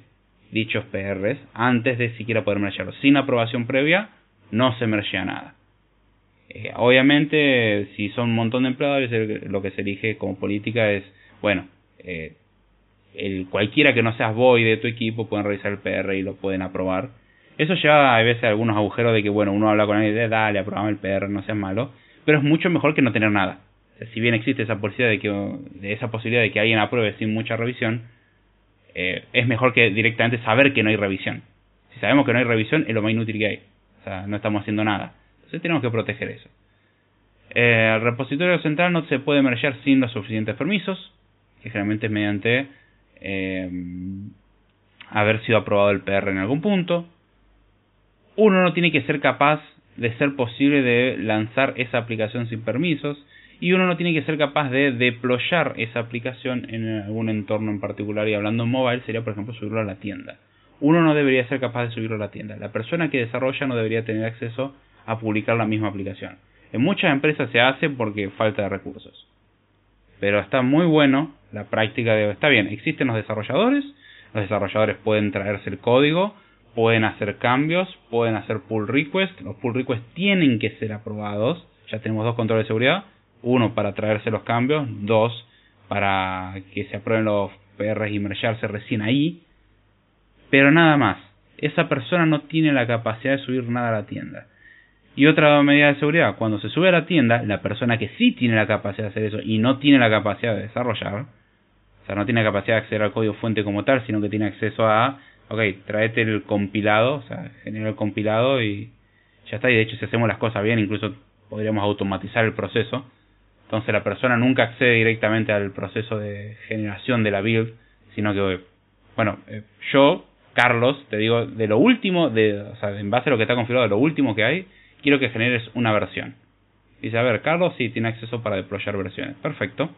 dichos PRs antes de siquiera poder mergearlos. Sin aprobación previa no se mergea nada. Eh, obviamente, si son un montón de empleadores, lo que se elige como política es, bueno, eh, el, cualquiera que no seas vos y de tu equipo pueden revisar el PR y lo pueden aprobar. Eso lleva a veces algunos agujeros de que, bueno, uno habla con alguien de dale, aprobame el PR, no seas malo, pero es mucho mejor que no tener nada. si bien existe esa posibilidad de que esa posibilidad de que alguien apruebe sin mucha revisión, eh, es mejor que directamente saber que no hay revisión. Si sabemos que no hay revisión, es lo más inútil que hay. O sea, no estamos haciendo nada. Entonces tenemos que proteger eso. Eh, el repositorio central no se puede mergear sin los suficientes permisos, que generalmente es mediante eh, haber sido aprobado el PR en algún punto. Uno no tiene que ser capaz de ser posible de lanzar esa aplicación sin permisos y uno no tiene que ser capaz de deployar esa aplicación en algún entorno en particular y hablando en mobile sería por ejemplo subirlo a la tienda. Uno no debería ser capaz de subirlo a la tienda. La persona que desarrolla no debería tener acceso a publicar la misma aplicación. En muchas empresas se hace porque falta de recursos. Pero está muy bueno la práctica de... Está bien, existen los desarrolladores, los desarrolladores pueden traerse el código, pueden hacer cambios, pueden hacer pull requests, los pull requests tienen que ser aprobados, ya tenemos dos controles de seguridad, uno para traerse los cambios, dos para que se aprueben los PRs y mergearse recién ahí, pero nada más, esa persona no tiene la capacidad de subir nada a la tienda. Y otra medida de seguridad, cuando se sube a la tienda, la persona que sí tiene la capacidad de hacer eso y no tiene la capacidad de desarrollar, o sea, no tiene capacidad de acceder al código fuente como tal, sino que tiene acceso a, ok, traete el compilado, o sea, genera el compilado y ya está. Y de hecho, si hacemos las cosas bien, incluso podríamos automatizar el proceso. Entonces la persona nunca accede directamente al proceso de generación de la build, sino que, bueno, eh, yo, Carlos, te digo, de lo último, de, o sea, en base a lo que está configurado, de lo último que hay, quiero que generes una versión. Dice, a ver, Carlos sí tiene acceso para deployar versiones. Perfecto.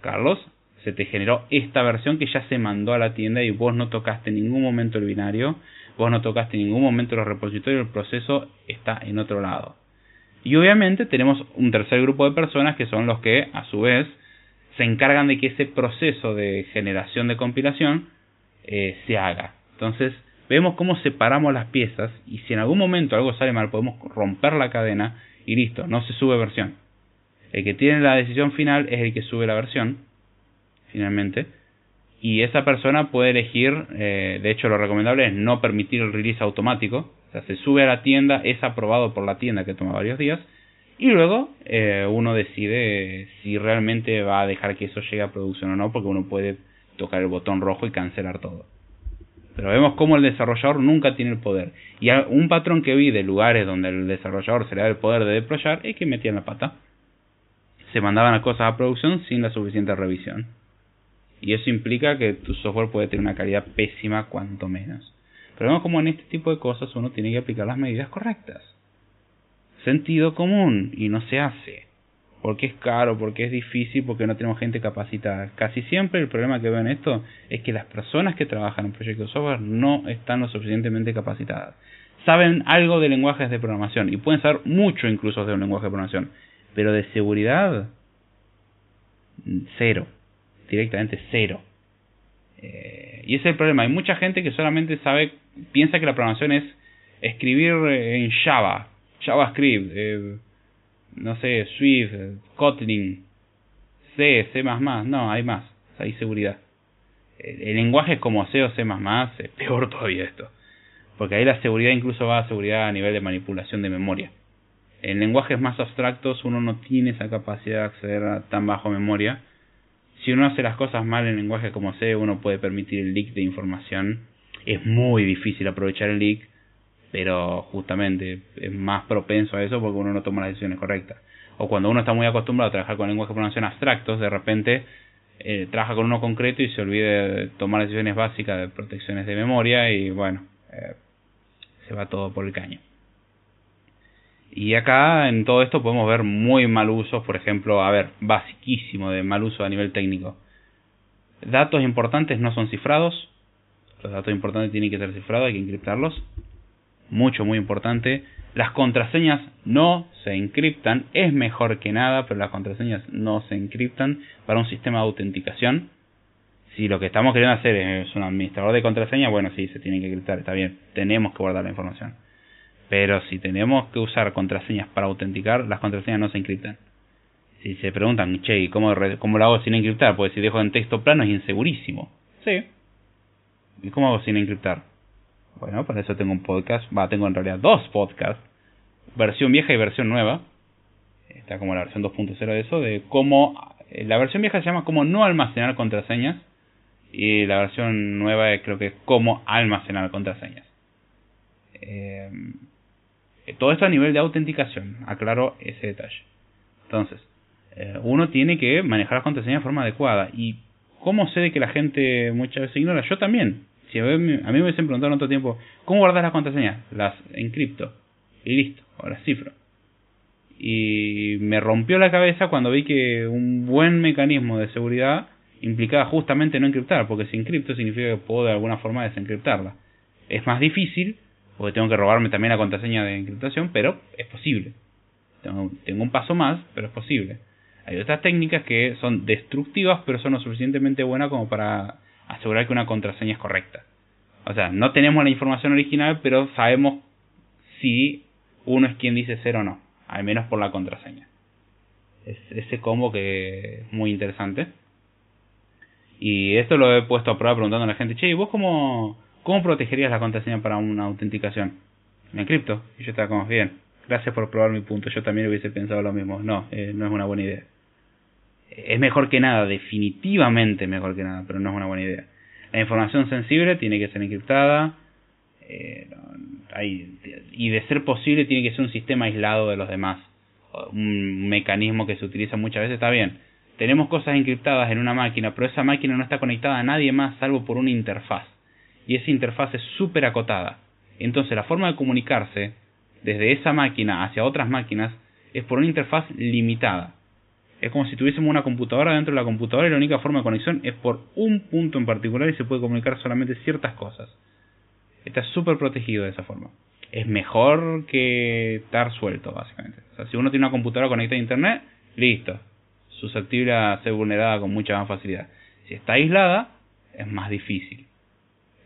Carlos, se te generó esta versión que ya se mandó a la tienda y vos no tocaste en ningún momento el binario, vos no tocaste en ningún momento los repositorios, el proceso está en otro lado. Y obviamente tenemos un tercer grupo de personas que son los que a su vez se encargan de que ese proceso de generación de compilación eh, se haga. Entonces vemos cómo separamos las piezas y si en algún momento algo sale mal podemos romper la cadena y listo, no se sube versión. El que tiene la decisión final es el que sube la versión, finalmente, y esa persona puede elegir, eh, de hecho lo recomendable es no permitir el release automático, o sea, se sube a la tienda, es aprobado por la tienda que toma varios días, y luego eh, uno decide si realmente va a dejar que eso llegue a producción o no, porque uno puede tocar el botón rojo y cancelar todo. Pero vemos cómo el desarrollador nunca tiene el poder. Y un patrón que vi de lugares donde el desarrollador se le da el poder de deployar es que metían la pata. Se mandaban las cosas a producción sin la suficiente revisión. Y eso implica que tu software puede tener una calidad pésima cuanto menos. Pero vemos como en este tipo de cosas uno tiene que aplicar las medidas correctas. Sentido común y no se hace. porque es caro, porque es difícil, porque no tenemos gente capacitada. Casi siempre el problema que veo en esto es que las personas que trabajan en proyectos de software no están lo suficientemente capacitadas. Saben algo de lenguajes de programación y pueden saber mucho incluso de un lenguaje de programación, pero de seguridad cero, directamente cero. Eh, y ese es el problema. Hay mucha gente que solamente sabe, piensa que la programación es escribir en Java, JavaScript, eh, no sé, Swift, Kotlin, C, C++, no, hay más, hay seguridad. El, lenguaje como C o C++ es peor todavía esto, porque ahí la seguridad incluso va a seguridad a nivel de manipulación de memoria. En lenguajes más abstractos uno no tiene esa capacidad de acceder a tan bajo memoria. Si uno hace las cosas mal en lenguaje como C, uno puede permitir el leak de información. Es muy difícil aprovechar el leak pero justamente es más propenso a eso porque uno no toma las decisiones correctas. O cuando uno está muy acostumbrado a trabajar con lenguajes de programación abstractos, de repente eh, trabaja con uno concreto y se olvida de tomar decisiones básicas de protecciones de memoria y bueno, eh, se va todo por el caño. Y acá en todo esto podemos ver muy mal uso, por ejemplo, a ver, basiquísimo de mal uso a nivel técnico. Datos importantes no son cifrados, los datos importantes tienen que ser cifrados, hay que encriptarlos mucho, muy importante. Las contraseñas no se encriptan, es mejor que nada, pero las contraseñas no se encriptan para un sistema de autenticación. Si lo que estamos queriendo hacer es un administrador de contraseña, bueno, sí, se tiene que encriptar, está bien, tenemos que guardar la información. Pero si tenemos que usar contraseñas para autenticar, las contraseñas no se encriptan. Si se preguntan, che, ¿cómo, cómo lo hago sin encriptar? Pues si dejo en texto plano es insegurísimo. Sí. ¿Y cómo hago sin encriptar? Bueno, para eso tengo un podcast, va, tengo en realidad dos podcasts, versión vieja y versión nueva. Está como la versión 2.0 de eso, de cómo, eh, la versión vieja se llama cómo no almacenar contraseñas y la versión nueva creo que es cómo almacenar contraseñas. Eh, todo esto a nivel de autenticación, aclaro ese detalle. Entonces, eh, uno tiene que manejar las contraseñas de forma adecuada. ¿Y cómo sé de que la gente muchas veces ignora? Yo también. Si a mí, me hubiesen preguntado en otro tiempo, ¿cómo guardar las contraseñas? Las encripto. Y listo, o las cifro. Y me rompió la cabeza cuando vi que un buen mecanismo de seguridad implicaba justamente no encriptar, porque si encripto significa que puedo de alguna forma desencriptarla. Es más difícil, porque tengo que robarme también la contraseña de encriptación, pero es posible. Tengo, un paso más, pero es posible. Hay otras técnicas que son destructivas, pero son lo suficientemente buenas como para asegurar que una contraseña es correcta. O sea, no tenemos la información original, pero sabemos si uno es quien dice ser o no, al menos por la contraseña. Es ese combo que es muy interesante. Y esto lo he puesto a prueba preguntando a la gente, che, ¿y vos cómo, cómo protegerías la contraseña para una autenticación? Me encripto. Y yo estaba como, bien, gracias por probar mi punto, yo también hubiese pensado lo mismo. No, eh, no es una buena idea. Es mejor que nada, definitivamente mejor que nada, pero no es una buena idea. La información sensible tiene que ser encriptada eh, y de ser posible tiene que ser un sistema aislado de los demás. Un mecanismo que se utiliza muchas veces está bien. Tenemos cosas encriptadas en una máquina, pero esa máquina no está conectada a nadie más salvo por una interfaz. Y esa interfaz es súper acotada. Entonces la forma de comunicarse desde esa máquina hacia otras máquinas es por una interfaz limitada. Es como si tuviésemos una computadora dentro de la computadora y la única forma de conexión es por un punto en particular y se puede comunicar solamente ciertas cosas. Está súper protegido de esa forma. Es mejor que estar suelto, básicamente. O sea, si uno tiene una computadora conectada a internet, listo. Susceptible a ser vulnerada con mucha más facilidad. Si está aislada, es más difícil.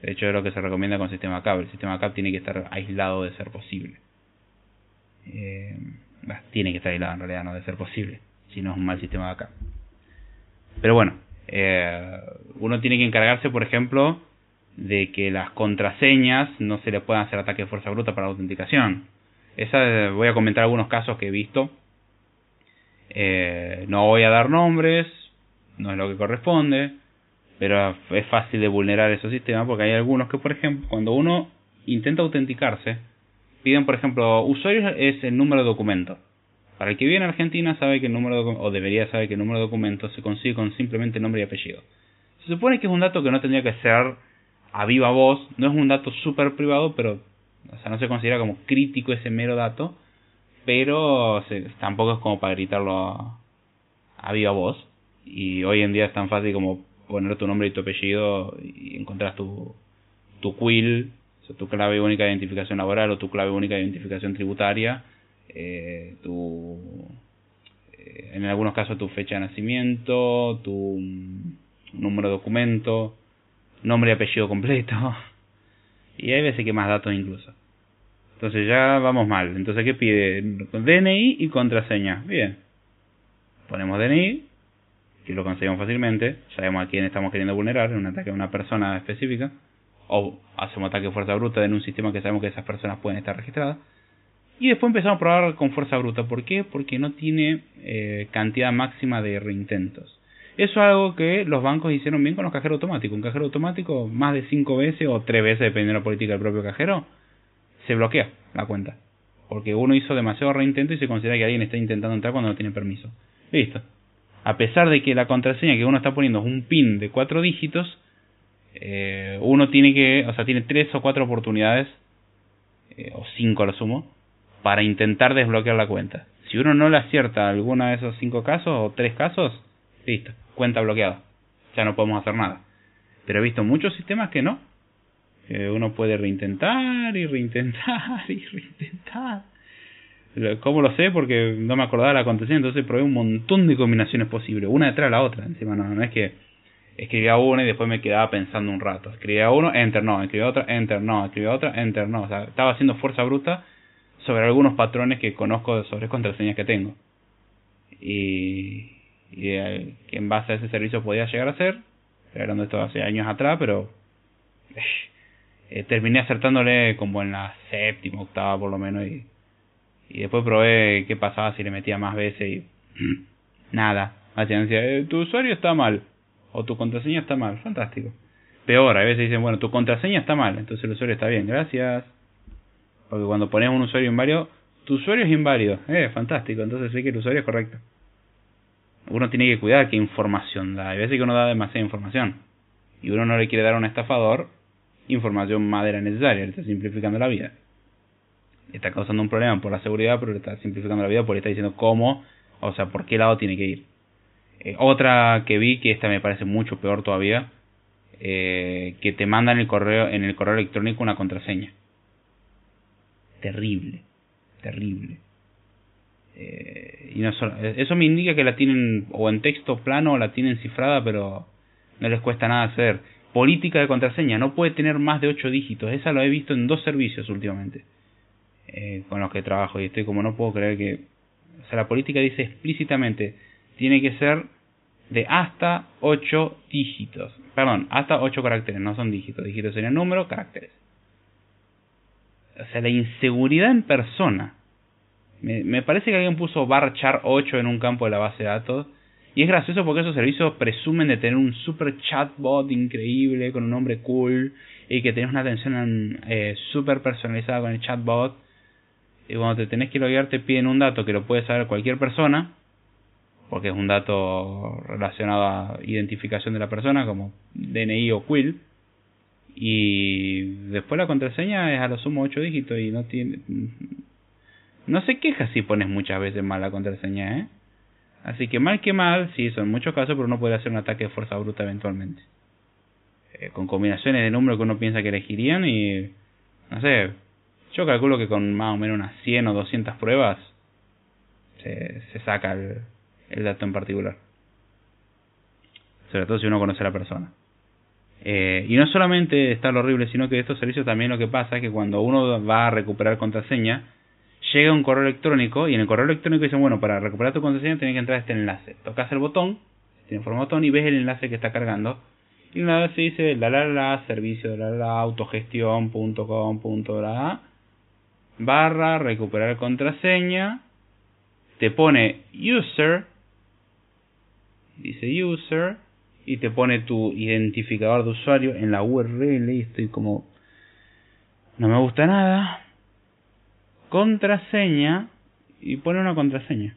De hecho, es lo que se recomienda con sistema CAP. El sistema CAP tiene que estar aislado de ser posible. Eh, tiene que estar aislado en realidad, no de ser posible si no es un mal sistema de acá. Pero bueno, eh, uno tiene que encargarse, por ejemplo, de que las contraseñas no se le puedan hacer ataque de fuerza bruta para la autenticación. Esa voy a comentar algunos casos que he visto. Eh, no voy a dar nombres, no es lo que corresponde, pero es fácil de vulnerar esos sistemas porque hay algunos que, por ejemplo, cuando uno intenta autenticarse, piden, por ejemplo, usuario es el número de documento. Para el que vive en Argentina sabe que el número o debería saber que el número de documentos se consigue con simplemente nombre y apellido. Se supone que es un dato que no tendría que ser a viva voz, no es un dato súper privado, pero o sea, no se considera como crítico ese mero dato, pero tampoco es como para gritarlo a viva voz. Y hoy en día es tan fácil como poner tu nombre y tu apellido y encontrar tu, tu quill, tu clave única de identificación laboral o tu clave única de identificación tributaria, eh, tu, eh, en algunos casos tu fecha de nacimiento, tu número de documento, nombre y apellido completo. Y hay veces que más datos incluso. Entonces ya vamos mal. Entonces, ¿qué pide? DNI y contraseña. Bien. Ponemos DNI, que lo conseguimos fácilmente. Sabemos a quién estamos queriendo vulnerar, en un ataque a una persona específica. O hacemos ataque de fuerza bruta en un sistema que sabemos que esas personas pueden estar registradas. Y después empezamos a probar con fuerza bruta. ¿Por qué? Porque no tiene eh, cantidad máxima de reintentos. Eso es algo que los bancos hicieron bien con los cajeros automáticos. Un cajero automático, más de 5 veces o 3 veces, dependiendo de la política del propio cajero, se bloquea la cuenta. Porque uno hizo demasiado reintento y se considera que alguien está intentando entrar cuando no tiene permiso. Listo. A pesar de que la contraseña que uno está poniendo es un PIN de 4 dígitos, eh, uno tiene que, o sea, tiene 3 o 4 oportunidades, eh, o 5 a lo sumo, para intentar desbloquear la cuenta. Si uno no le acierta alguna de esos 5 casos o 3 casos, listo cuenta bloqueada. Ya no podemos hacer nada. Pero he visto muchos sistemas que no. Uno puede reintentar y reintentar y reintentar. ¿Cómo lo sé? Porque no me acordaba la contraseña, entonces probé un montón de combinaciones posibles, una detrás de la otra. Encima no, no es que escribía una y después me quedaba pensando un rato. Escribía uno, enter, no, escribía otra, enter, no, escribía otra, enter, no. O sea, estaba haciendo fuerza bruta sobre algunos patrones que conozco sobre contraseñas que tengo. Y, y eh, en base a ese servicio podía llegar a ser, hablando esto hace años atrás, pero eh, terminé acertándole como en la séptima, octava por lo menos, y, y después probé qué pasaba si le metía más veces y nada. Hacían decía, eh, tu usuario está mal, o tu contraseña está mal, fantástico. Peor, a veces dicen, bueno, tu contraseña está mal, entonces el usuario está bien, gracias. Porque cuando pones un usuario inválido, tu usuario es inválido, eh, fantástico, entonces sé que el usuario es correcto uno tiene que cuidar qué información da. Hay veces que uno da demasiada información. Y uno no le quiere dar a un estafador información más de la necesaria. Le está simplificando la vida. Está causando un problema por la seguridad, pero le está simplificando la vida porque le está diciendo cómo, o sea, por qué lado tiene que ir. Eh, otra que vi, que esta me parece mucho peor todavía, eh, que te mandan el correo, en el correo electrónico una contraseña. Terrible, terrible. Eh, y no eso me indica que la tienen o en texto plano o la tienen cifrada, pero no les cuesta nada hacer. Política de contraseña, no puede tener más de 8 dígitos. Esa lo he visto en dos servicios últimamente eh, con los que trabajo y estoy como no puedo creer que... O sea, la política dice explícitamente, tiene que ser de hasta 8 dígitos. Perdón, hasta 8 caracteres, no son dígitos. Dígitos serían número, caracteres. O sea, la inseguridad en persona me, me parece que alguien puso char 8 en un campo de la base de datos. Y es gracioso porque esos servicios presumen de tener un super chatbot increíble con un nombre cool y que tenés una atención eh, super personalizada con el chatbot. Y cuando te tenés que loguear te piden un dato que lo puede saber cualquier persona, porque es un dato relacionado a identificación de la persona como DNI o Quill. Y después la contraseña es a lo sumo 8 dígitos y no tiene no se queja si pones muchas veces mal la contraseña, ¿eh? Así que mal que mal, sí, son muchos casos, pero uno puede hacer un ataque de fuerza bruta eventualmente. Eh, con combinaciones de números que uno piensa que elegirían y... No sé, yo calculo que con más o menos unas 100 o 200 pruebas se, saca el, dato en particular. Sobre todo si uno conoce a la persona. Eh, y no solamente está lo horrible, sino que estos servicios también lo que pasa es que cuando uno va a recuperar contraseña, llega un correo electrónico y en el correo electrónico dicen, bueno, para recuperar tu contraseña tienes que entrar a este enlace. Tocas el botón, tiene forma botón y ves el enlace que está cargando. Y una vez se dice la la la servicio la la autogestión.com.la barra recuperar contraseña te pone user dice user y te pone tu identificador de usuario en la URL y estoy como no me gusta nada contraseña y pone una contraseña.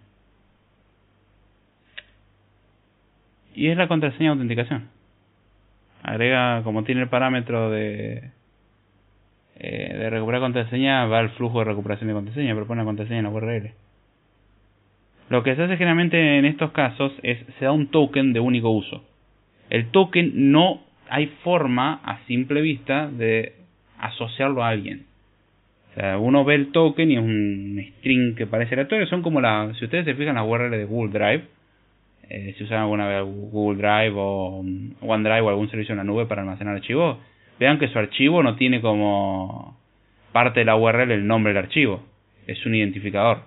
Y es la contraseña de autenticación. Agrega, como tiene el parámetro de, eh, de recuperar contraseña, va al flujo de recuperación de contraseña, pero pone una contraseña en la URL. Lo que se hace generalmente en estos casos es se da un token de único uso. El token no hay forma a simple vista de asociarlo a alguien. O sea, uno ve el token y es un string que parece aleatorio. Son como la, si ustedes se fijan, la URL de Google Drive. Eh, si usan alguna vez Google Drive o OneDrive o algún servicio en la nube para almacenar archivos, vean que su archivo no tiene como parte de la URL el nombre del archivo. Es un identificador.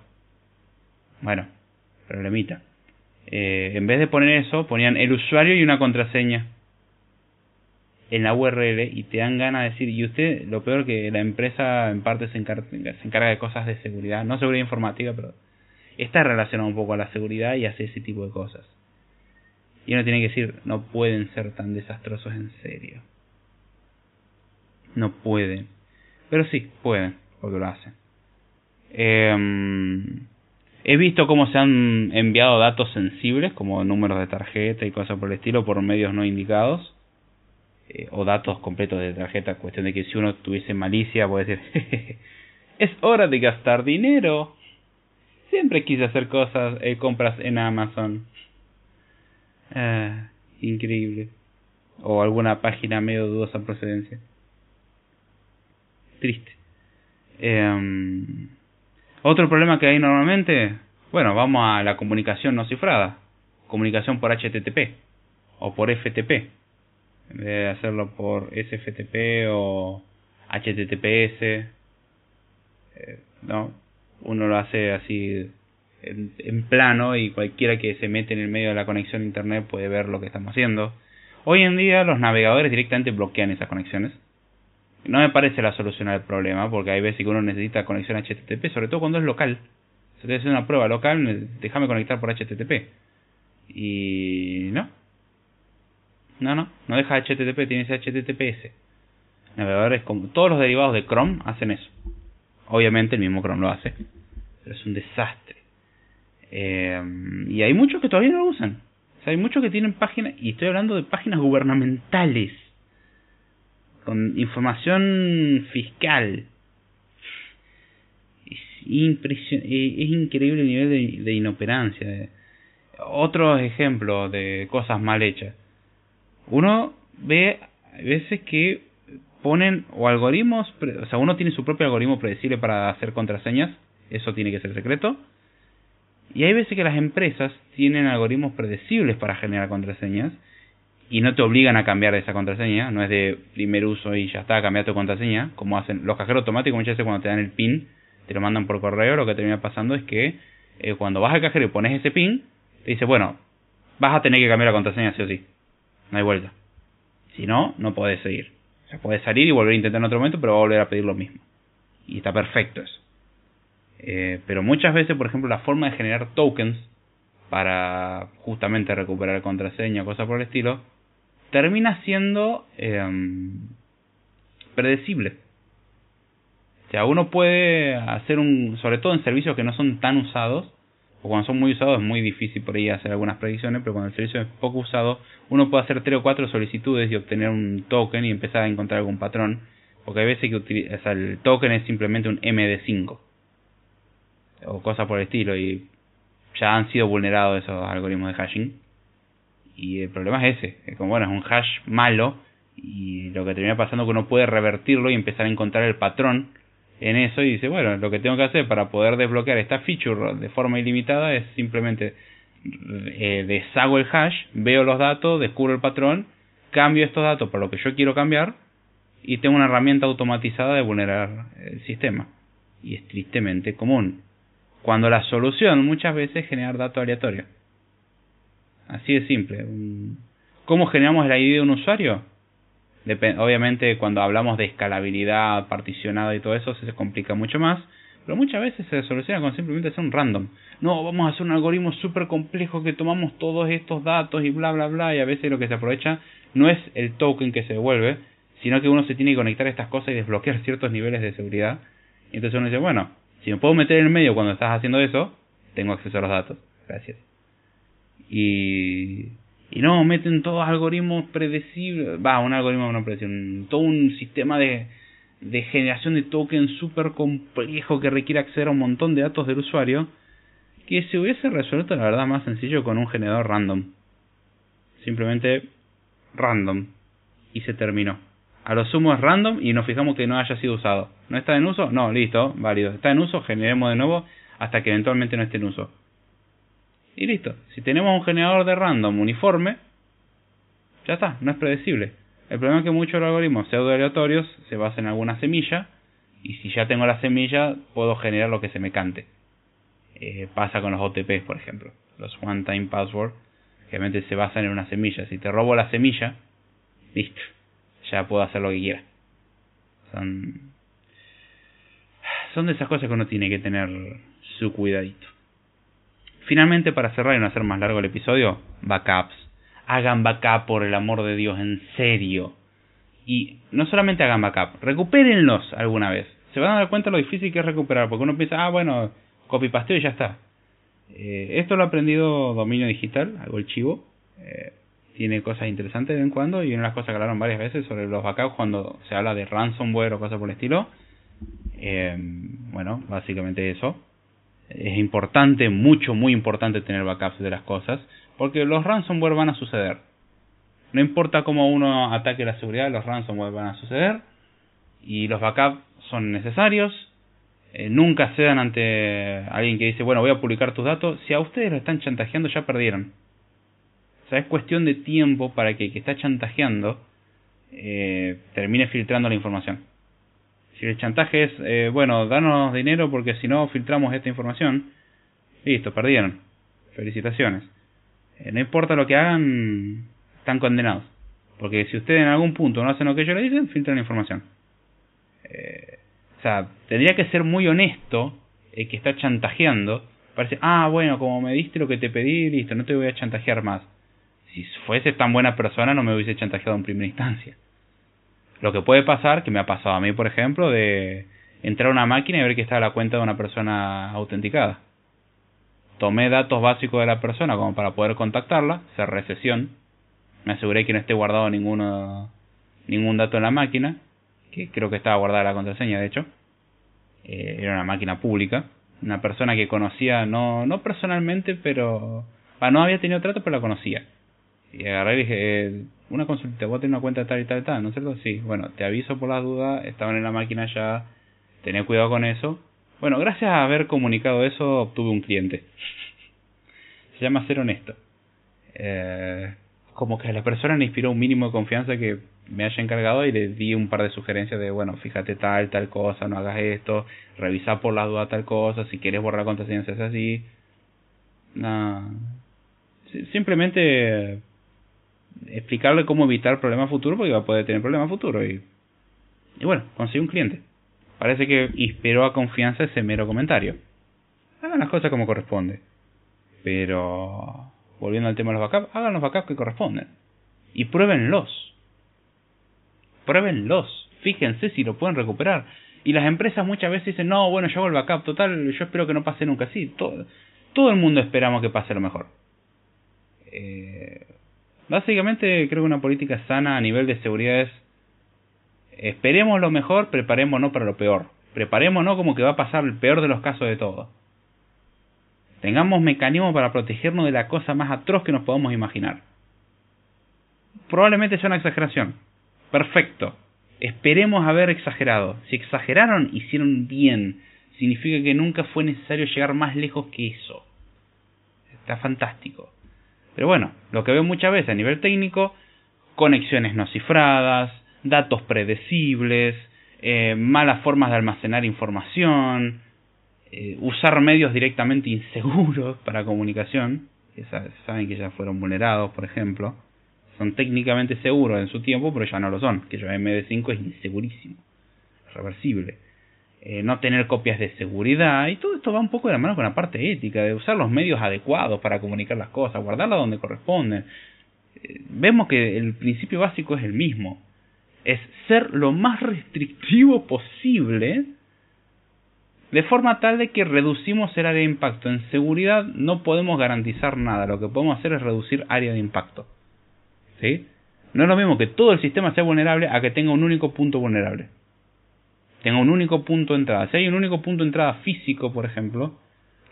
Bueno, problemita. Eh, en vez de poner eso, ponían el usuario y una contraseña en la URL y te dan ganas de decir, y usted, lo peor que la empresa en parte se se encarga de cosas de seguridad, no seguridad informática, pero está relacionado un poco a la seguridad y hace ese tipo de cosas. Y uno tiene que decir, no pueden ser tan desastrosos en serio. No pueden. Pero sí, pueden, porque lo hacen. Eh, he visto cómo se han enviado datos sensibles, como números de tarjeta y cosas por el estilo, por medios no indicados eh, o datos completos de tarjeta, cuestión de que si uno tuviese malicia puede decir, es hora de gastar dinero. Siempre quise hacer cosas, eh, compras en Amazon. Ah, increíble. O alguna página medio dudosa procedencia. Triste. Em, otro problema que hay normalmente, bueno, vamos a la comunicación no cifrada. Comunicación por HTTP o por FTP en vez de hacerlo por SFTP o HTTPS, eh, ¿no? Uno lo hace así en, plano y cualquiera que se mete en el medio de la conexión a internet puede ver lo que estamos haciendo. Hoy en día los navegadores directamente bloquean esas conexiones. No me parece la solución al problema, porque hay veces que uno necesita conexión HTTP, sobre todo cuando es local. Si te hace una prueba local, déjame conectar por HTTP. Y no, no, no, no deja HTTP, tiene ese HTTPS. Navegadores como todos los derivados de Chrome hacen eso. Obviamente el mismo Chrome lo hace, pero es un desastre. Eh, y hay muchos que todavía no lo usan. O sea, hay muchos que tienen páginas, y estoy hablando de páginas gubernamentales, con información fiscal. Es, eh, es increíble el nivel de, de inoperancia. Otros ejemplos de cosas mal hechas uno ve a veces que ponen o algoritmos, o sea, uno tiene su propio algoritmo predecible para hacer contraseñas, eso tiene que ser secreto. Y hay veces que las empresas tienen algoritmos predecibles para generar contraseñas y no te obligan a cambiar esa contraseña, no es de primer uso y ya está, cambiar tu contraseña, como hacen los cajeros automáticos muchas veces cuando te dan el PIN, te lo mandan por correo, lo que termina pasando es que eh, cuando vas al cajero y pones ese PIN, te dice, bueno, vas a tener que cambiar la contraseña sí o sí no hay vuelta. Si no, no puedes seguir. O sea, puedes salir y volver a intentar en otro momento, pero va a volver a pedir lo mismo. Y está perfecto eso. Eh, pero muchas veces, por ejemplo, la forma de generar tokens para justamente recuperar contraseña o cosas por el estilo, termina siendo em, predecible. O sea, uno puede hacer un, sobre todo en servicios que no son tan usados, o cuando son muy usados es muy difícil por ahí hacer algunas predicciones, pero cuando el servicio es poco usado, uno puede hacer tres o cuatro solicitudes y obtener un token y empezar a encontrar algún patrón, porque hay veces que el token es simplemente un MD5 o cosas por el estilo y ya han sido vulnerados esos algoritmos de hashing y el problema es ese, es como bueno, es un hash malo y lo que termina pasando es que uno puede revertirlo y empezar a encontrar el patrón en eso y dice, bueno, lo que tengo que hacer para poder desbloquear esta feature de forma ilimitada es simplemente eh, deshago el hash, veo los datos, descubro el patrón, cambio estos datos para lo que yo quiero cambiar y tengo una herramienta automatizada de vulnerar el sistema. Y es tristemente común. Cuando la solución muchas veces es generar datos aleatorios. Así de simple. ¿Cómo generamos la ID de un usuario? obviamente cuando hablamos de escalabilidad particionada y todo eso se complica mucho más, pero muchas veces se soluciona con simplemente hacer un random. No, vamos a hacer un algoritmo súper complejo que tomamos todos estos datos y bla bla bla y a veces lo que se aprovecha no es el token que se devuelve, sino que uno se tiene que conectar a estas cosas y desbloquear ciertos niveles de seguridad. Y entonces uno dice, bueno, si me puedo meter en el medio cuando estás haciendo eso, tengo acceso a los datos. Gracias. Y no, meten todos algoritmos predecibles, va, un algoritmo no predecible, todo un sistema de, generación de tokens súper complejo que requiere acceder a un montón de datos del usuario. que se hubiese resuelto la verdad más sencillo con un generador random. Simplemente random. Y se terminó. A lo sumo es random y nos fijamos que no haya sido usado. ¿No está en uso? No, listo, válido. Está en uso, generemos de nuevo hasta que eventualmente no esté en uso. Y listo. Si tenemos un generador de random uniforme, ya está, no es predecible. El problema es que muchos algoritmos pseudo aleatorios se basan en alguna semilla y si ya tengo la semilla puedo generar lo que se me cante. Eh, pasa con los OTPs, por ejemplo. Los One Time Password, realmente se basan en una semilla. Si te robo la semilla, listo, ya puedo hacer lo que quiera. Son, son de esas cosas que uno tiene que tener su cuidadito. Finalmente, para cerrar y no hacer más largo el episodio, backups. Hagan backup por el amor de Dios, en serio. Y no solamente hagan backup, recupérenlos alguna vez. Se van a dar cuenta lo difícil que es recuperar, porque uno piensa, ah, bueno, copy pasteo y ya está. Eh, esto lo ha aprendido Dominio Digital, algo el chivo. Eh, tiene cosas interesantes de vez en cuando y una de las cosas que hablaron varias veces sobre los backups cuando se habla de ransomware o cosas por el estilo. Eh, bueno, básicamente eso. Es importante, mucho, muy importante tener backups de las cosas, porque los ransomware van a suceder. No importa cómo uno ataque la seguridad, los ransomware van a suceder y los backups son necesarios. Eh, nunca cedan ante alguien que dice, bueno, voy a publicar tus datos. Si a ustedes lo están chantajeando, ya perdieron. O sea, es cuestión de tiempo para que el que está chantajeando eh, termine filtrando la información. El chantaje es, eh, bueno, danos dinero porque si no filtramos esta información, listo, perdieron. Felicitaciones. Eh, no importa lo que hagan, están condenados. Porque si ustedes en algún punto no hacen lo que ellos le dicen, filtran la información. Eh, o sea, tendría que ser muy honesto el que está chantajeando. Parece, ah, bueno, como me diste lo que te pedí, listo, no te voy a chantajear más. Si fuese tan buena persona, no me hubiese chantajeado en primera instancia. Lo que puede pasar, que me ha pasado a mí, por ejemplo, de entrar a una máquina y ver que está la cuenta de una persona autenticada. Tomé datos básicos de la persona como para poder contactarla, cerré sesión, me aseguré que no esté guardado ninguno, ningún dato en la máquina, que creo que estaba guardada la contraseña de hecho. Eh, era una máquina pública, una persona que conocía, no, no personalmente, pero... no había tenido trato, pero la conocía. Y agarré y dije, eh, una consulta, vos tenés una cuenta tal y tal y tal, ¿no es cierto? Sí, bueno, te aviso por las dudas, estaban en la máquina ya, tened cuidado con eso. Bueno, gracias a haber comunicado eso, obtuve un cliente. Se llama ser honesto. Eh, como que a la persona le inspiró un mínimo de confianza que me haya encargado y le di un par de sugerencias de, bueno, fíjate tal, tal cosa, no hagas esto, revisa por la duda tal cosa, si quieres borrar contraseñas es así. No. Simplemente explicarle cómo evitar problemas futuros porque va a poder tener problemas futuros y, y bueno, conseguí un cliente. Parece que inspiró a confianza ese mero comentario. Hagan las cosas como corresponde. Pero, volviendo al tema de los backups, hagan los backups que corresponden. Y pruébenlos. Pruébenlos. Fíjense si lo pueden recuperar. Y las empresas muchas veces dicen, no, bueno, yo hago el backup total, yo espero que no pase nunca. Sí, todo, todo el mundo esperamos que pase lo mejor. Eh, Básicamente creo que una política sana a nivel de seguridad es esperemos lo mejor, preparémonos para lo peor. Preparémonos como que va a pasar el peor de los casos de todo. Tengamos mecanismos para protegernos de la cosa más atroz que nos podamos imaginar. Probablemente sea una exageración. Perfecto. Esperemos haber exagerado. Si exageraron, hicieron bien. Significa que nunca fue necesario llegar más lejos que eso. Está fantástico. Pero bueno, lo que veo muchas veces a nivel técnico, conexiones no cifradas, datos predecibles, eh, malas formas de almacenar información, eh, usar medios directamente inseguros para comunicación, que saben que ya fueron vulnerados, por ejemplo, son técnicamente seguros en su tiempo, pero ya no lo son, que yo MD5 es insegurísimo, reversible. Eh, no tener copias de seguridad, y todo esto va un poco de la mano con la parte ética, de usar los medios adecuados para comunicar las cosas, guardarlas donde corresponden. Eh, vemos que el principio básico es el mismo, es ser lo más restrictivo posible, de forma tal de que reducimos el área de impacto. En seguridad no podemos garantizar nada, lo que podemos hacer es reducir área de impacto. ¿Sí? No es lo mismo que todo el sistema sea vulnerable a que tenga un único punto vulnerable tenga un único punto de entrada. Si hay un único punto de entrada físico, por ejemplo,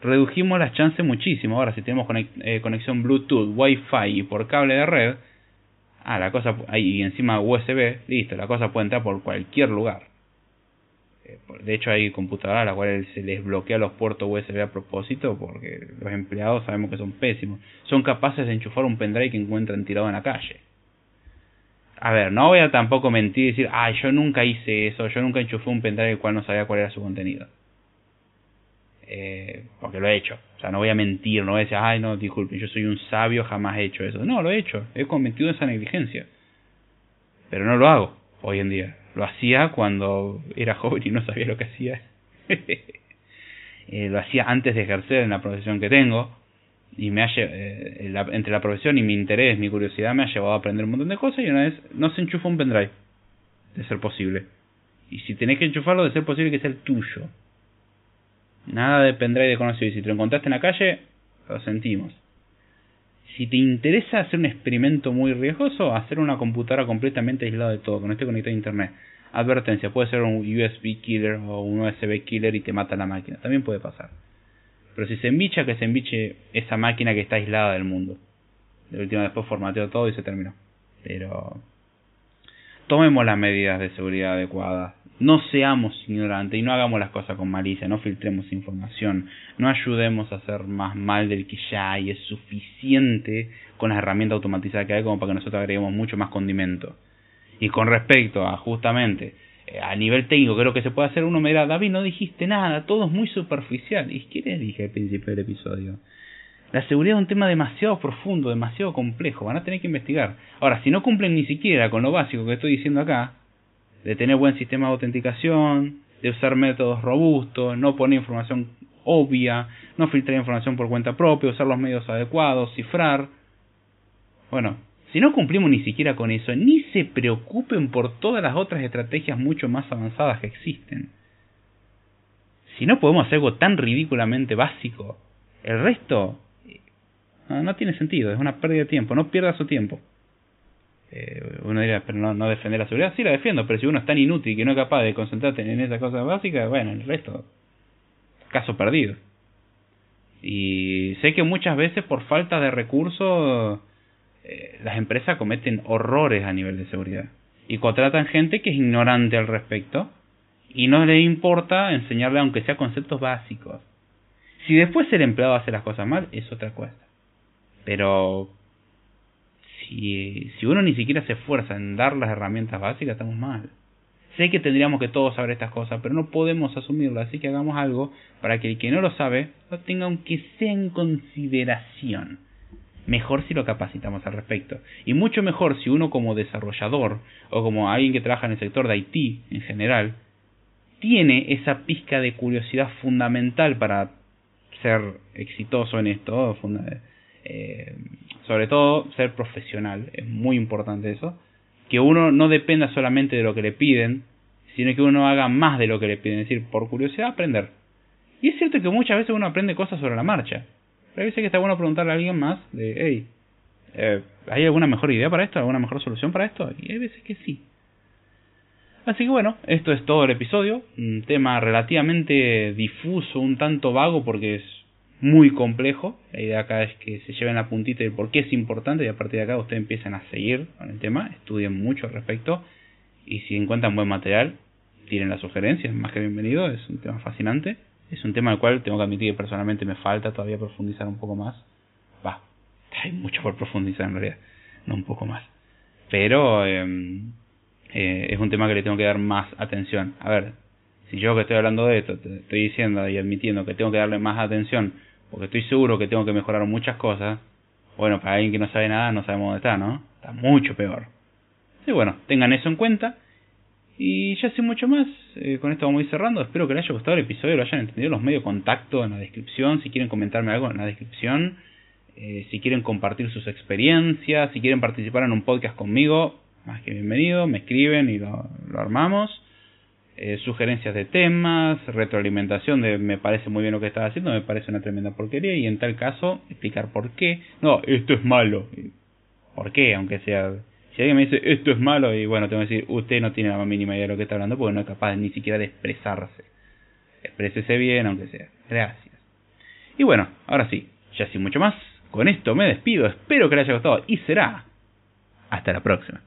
redujimos las chances muchísimo. Ahora, si tenemos eh, conexión Bluetooth, Wi-Fi y por cable de red, ah, la cosa, y encima USB, listo, la cosa puede entrar por cualquier lugar. Eh, de hecho, hay computadoras a las cuales se les bloquea los puertos USB a propósito porque los empleados sabemos que son pésimos. Son capaces de enchufar un pendrive que encuentran tirado en la calle. A ver, no voy a tampoco mentir y decir, ay, yo nunca hice eso, yo nunca enchufé un pendrive el cual no sabía cuál era su contenido. Eh, porque lo he hecho. O sea, no voy a mentir, no voy a decir, ay, no, disculpe, yo soy un sabio, jamás he hecho eso. No, lo he hecho, he cometido esa negligencia. Pero no lo hago hoy en día. Lo hacía cuando era joven y no sabía lo que hacía. Eh, lo hacía antes de ejercer en la profesión que tengo. Y me ha, eh, entre la profesión y mi interés, mi curiosidad, me ha llevado a aprender un montón de cosas. Y una vez no se enchufa un pendrive, de ser posible. Y si tenés que enchufarlo, de ser posible que sea el tuyo. Nada de pendrive desconocido. Y si te lo encontraste en la calle, lo sentimos. Si te interesa hacer un experimento muy riesgoso, hacer una computadora completamente aislada de todo, que no esté conectada a internet. Advertencia, puede ser un USB killer o un USB killer y te mata la máquina. También puede pasar. Pero si se embicha, que se embiche esa máquina que está aislada del mundo. De última después formateo todo y se terminó. Pero tomemos las medidas de seguridad adecuadas no seamos ignorantes y no hagamos las cosas con malicia, no filtremos información, no ayudemos a hacer más mal del que ya hay, es suficiente con las herramientas automatizadas que hay como para que nosotros agreguemos mucho más condimento. Y con respecto a justamente a nivel técnico, creo que se puede hacer, uno me dirá, David, no dijiste nada, todo es muy superficial. ¿Y qué les dije al principio del episodio? La seguridad es un tema demasiado profundo, demasiado complejo, van a tener que investigar. Ahora, si no cumplen ni siquiera con lo básico que estoy diciendo acá, de tener buen sistema de autenticación, de usar métodos robustos, no poner información obvia, no filtrar información por cuenta propia, usar los medios adecuados, cifrar. Bueno, si no cumplimos ni siquiera con eso, ni se preocupen por todas las otras estrategias mucho más avanzadas que existen. Si no podemos hacer algo tan ridículamente básico, el resto no, no tiene sentido, es una pérdida de tiempo, no pierda su tiempo. Eh, uno diría, pero no, no defender la seguridad. Sí, la defiendo, pero si uno es tan inútil que no es capaz de concentrarse en esas cosas básicas, bueno, el resto, caso perdido. Y sé que muchas veces por falta de recursos eh, las empresas cometen horrores a nivel de seguridad y contratan gente que es ignorante al respecto y no le importa enseñarle aunque sea conceptos básicos. Si después el empleado hace las cosas mal, es otra cosa. Pero si, si uno ni siquiera se esfuerza en dar las herramientas básicas, estamos mal. Sé que tendríamos que todos saber estas cosas, pero no podemos asumirlas, así que hagamos algo para que el que no lo sabe lo tenga aunque sea en consideración. Mejor si lo capacitamos al respecto. Y mucho mejor si uno como desarrollador o como alguien que trabaja en el sector de IT en general, tiene esa pizca de curiosidad fundamental para ser exitoso en esto, eh, sobre todo ser profesional, es muy importante eso, que uno no dependa solamente de lo que le piden, sino que uno haga más de lo que le piden, es decir, por curiosidad aprender. Y es cierto que muchas veces uno aprende cosas sobre la marcha, pero veces que está bueno preguntarle a alguien más de, hey, eh, ¿hay alguna mejor idea para esto? ¿Alguna mejor solución para esto? Y hay veces que sí. Así que bueno, esto es todo el episodio, un tema relativamente difuso, un tanto vago porque es muy complejo. La idea acá es que se lleven la puntita de por qué es importante y a partir de acá ustedes empiezan a seguir con el tema, estudien mucho al respecto y si encuentran buen material, tienen las sugerencias, más que bienvenido, es un tema fascinante. Es un tema al cual tengo que admitir que personalmente me falta todavía profundizar un poco más. Va, hay mucho por profundizar en realidad, no un poco más. Pero em, eh, es un tema que le tengo que dar más atención. A ver, si yo que estoy hablando de esto, te estoy diciendo y admitiendo que tengo que darle más atención porque estoy seguro que tengo que mejorar muchas cosas, bueno, para alguien que no sabe nada no sabemos dónde está, ¿no? Está mucho peor. Y bueno, tengan eso en cuenta. Y ya sin mucho más, eh, con esto vamos a ir cerrando. Espero que les haya gustado el episodio, lo hayan entendido. Los medios de contacto en la descripción. Si quieren comentarme algo en la descripción. Eh, si quieren compartir sus experiencias. Si quieren participar en un podcast conmigo, más que bienvenido. Me escriben y lo armamos. Eh, sugerencias de temas, retroalimentación de me parece muy bien lo que estás haciendo, me parece una tremenda porquería y en tal caso explicar por qué. No, esto es malo. ¿Por qué? Aunque sea... Si alguien me dice esto es malo y bueno, tengo que decir, usted no tiene la más mínima idea de lo que está hablando porque no es capaz ni siquiera de expresarse. Exprésese bien, aunque sea. Gracias. Y bueno, ahora sí, ya sin mucho más, con esto me despido, espero que les haya gustado y será hasta la próxima.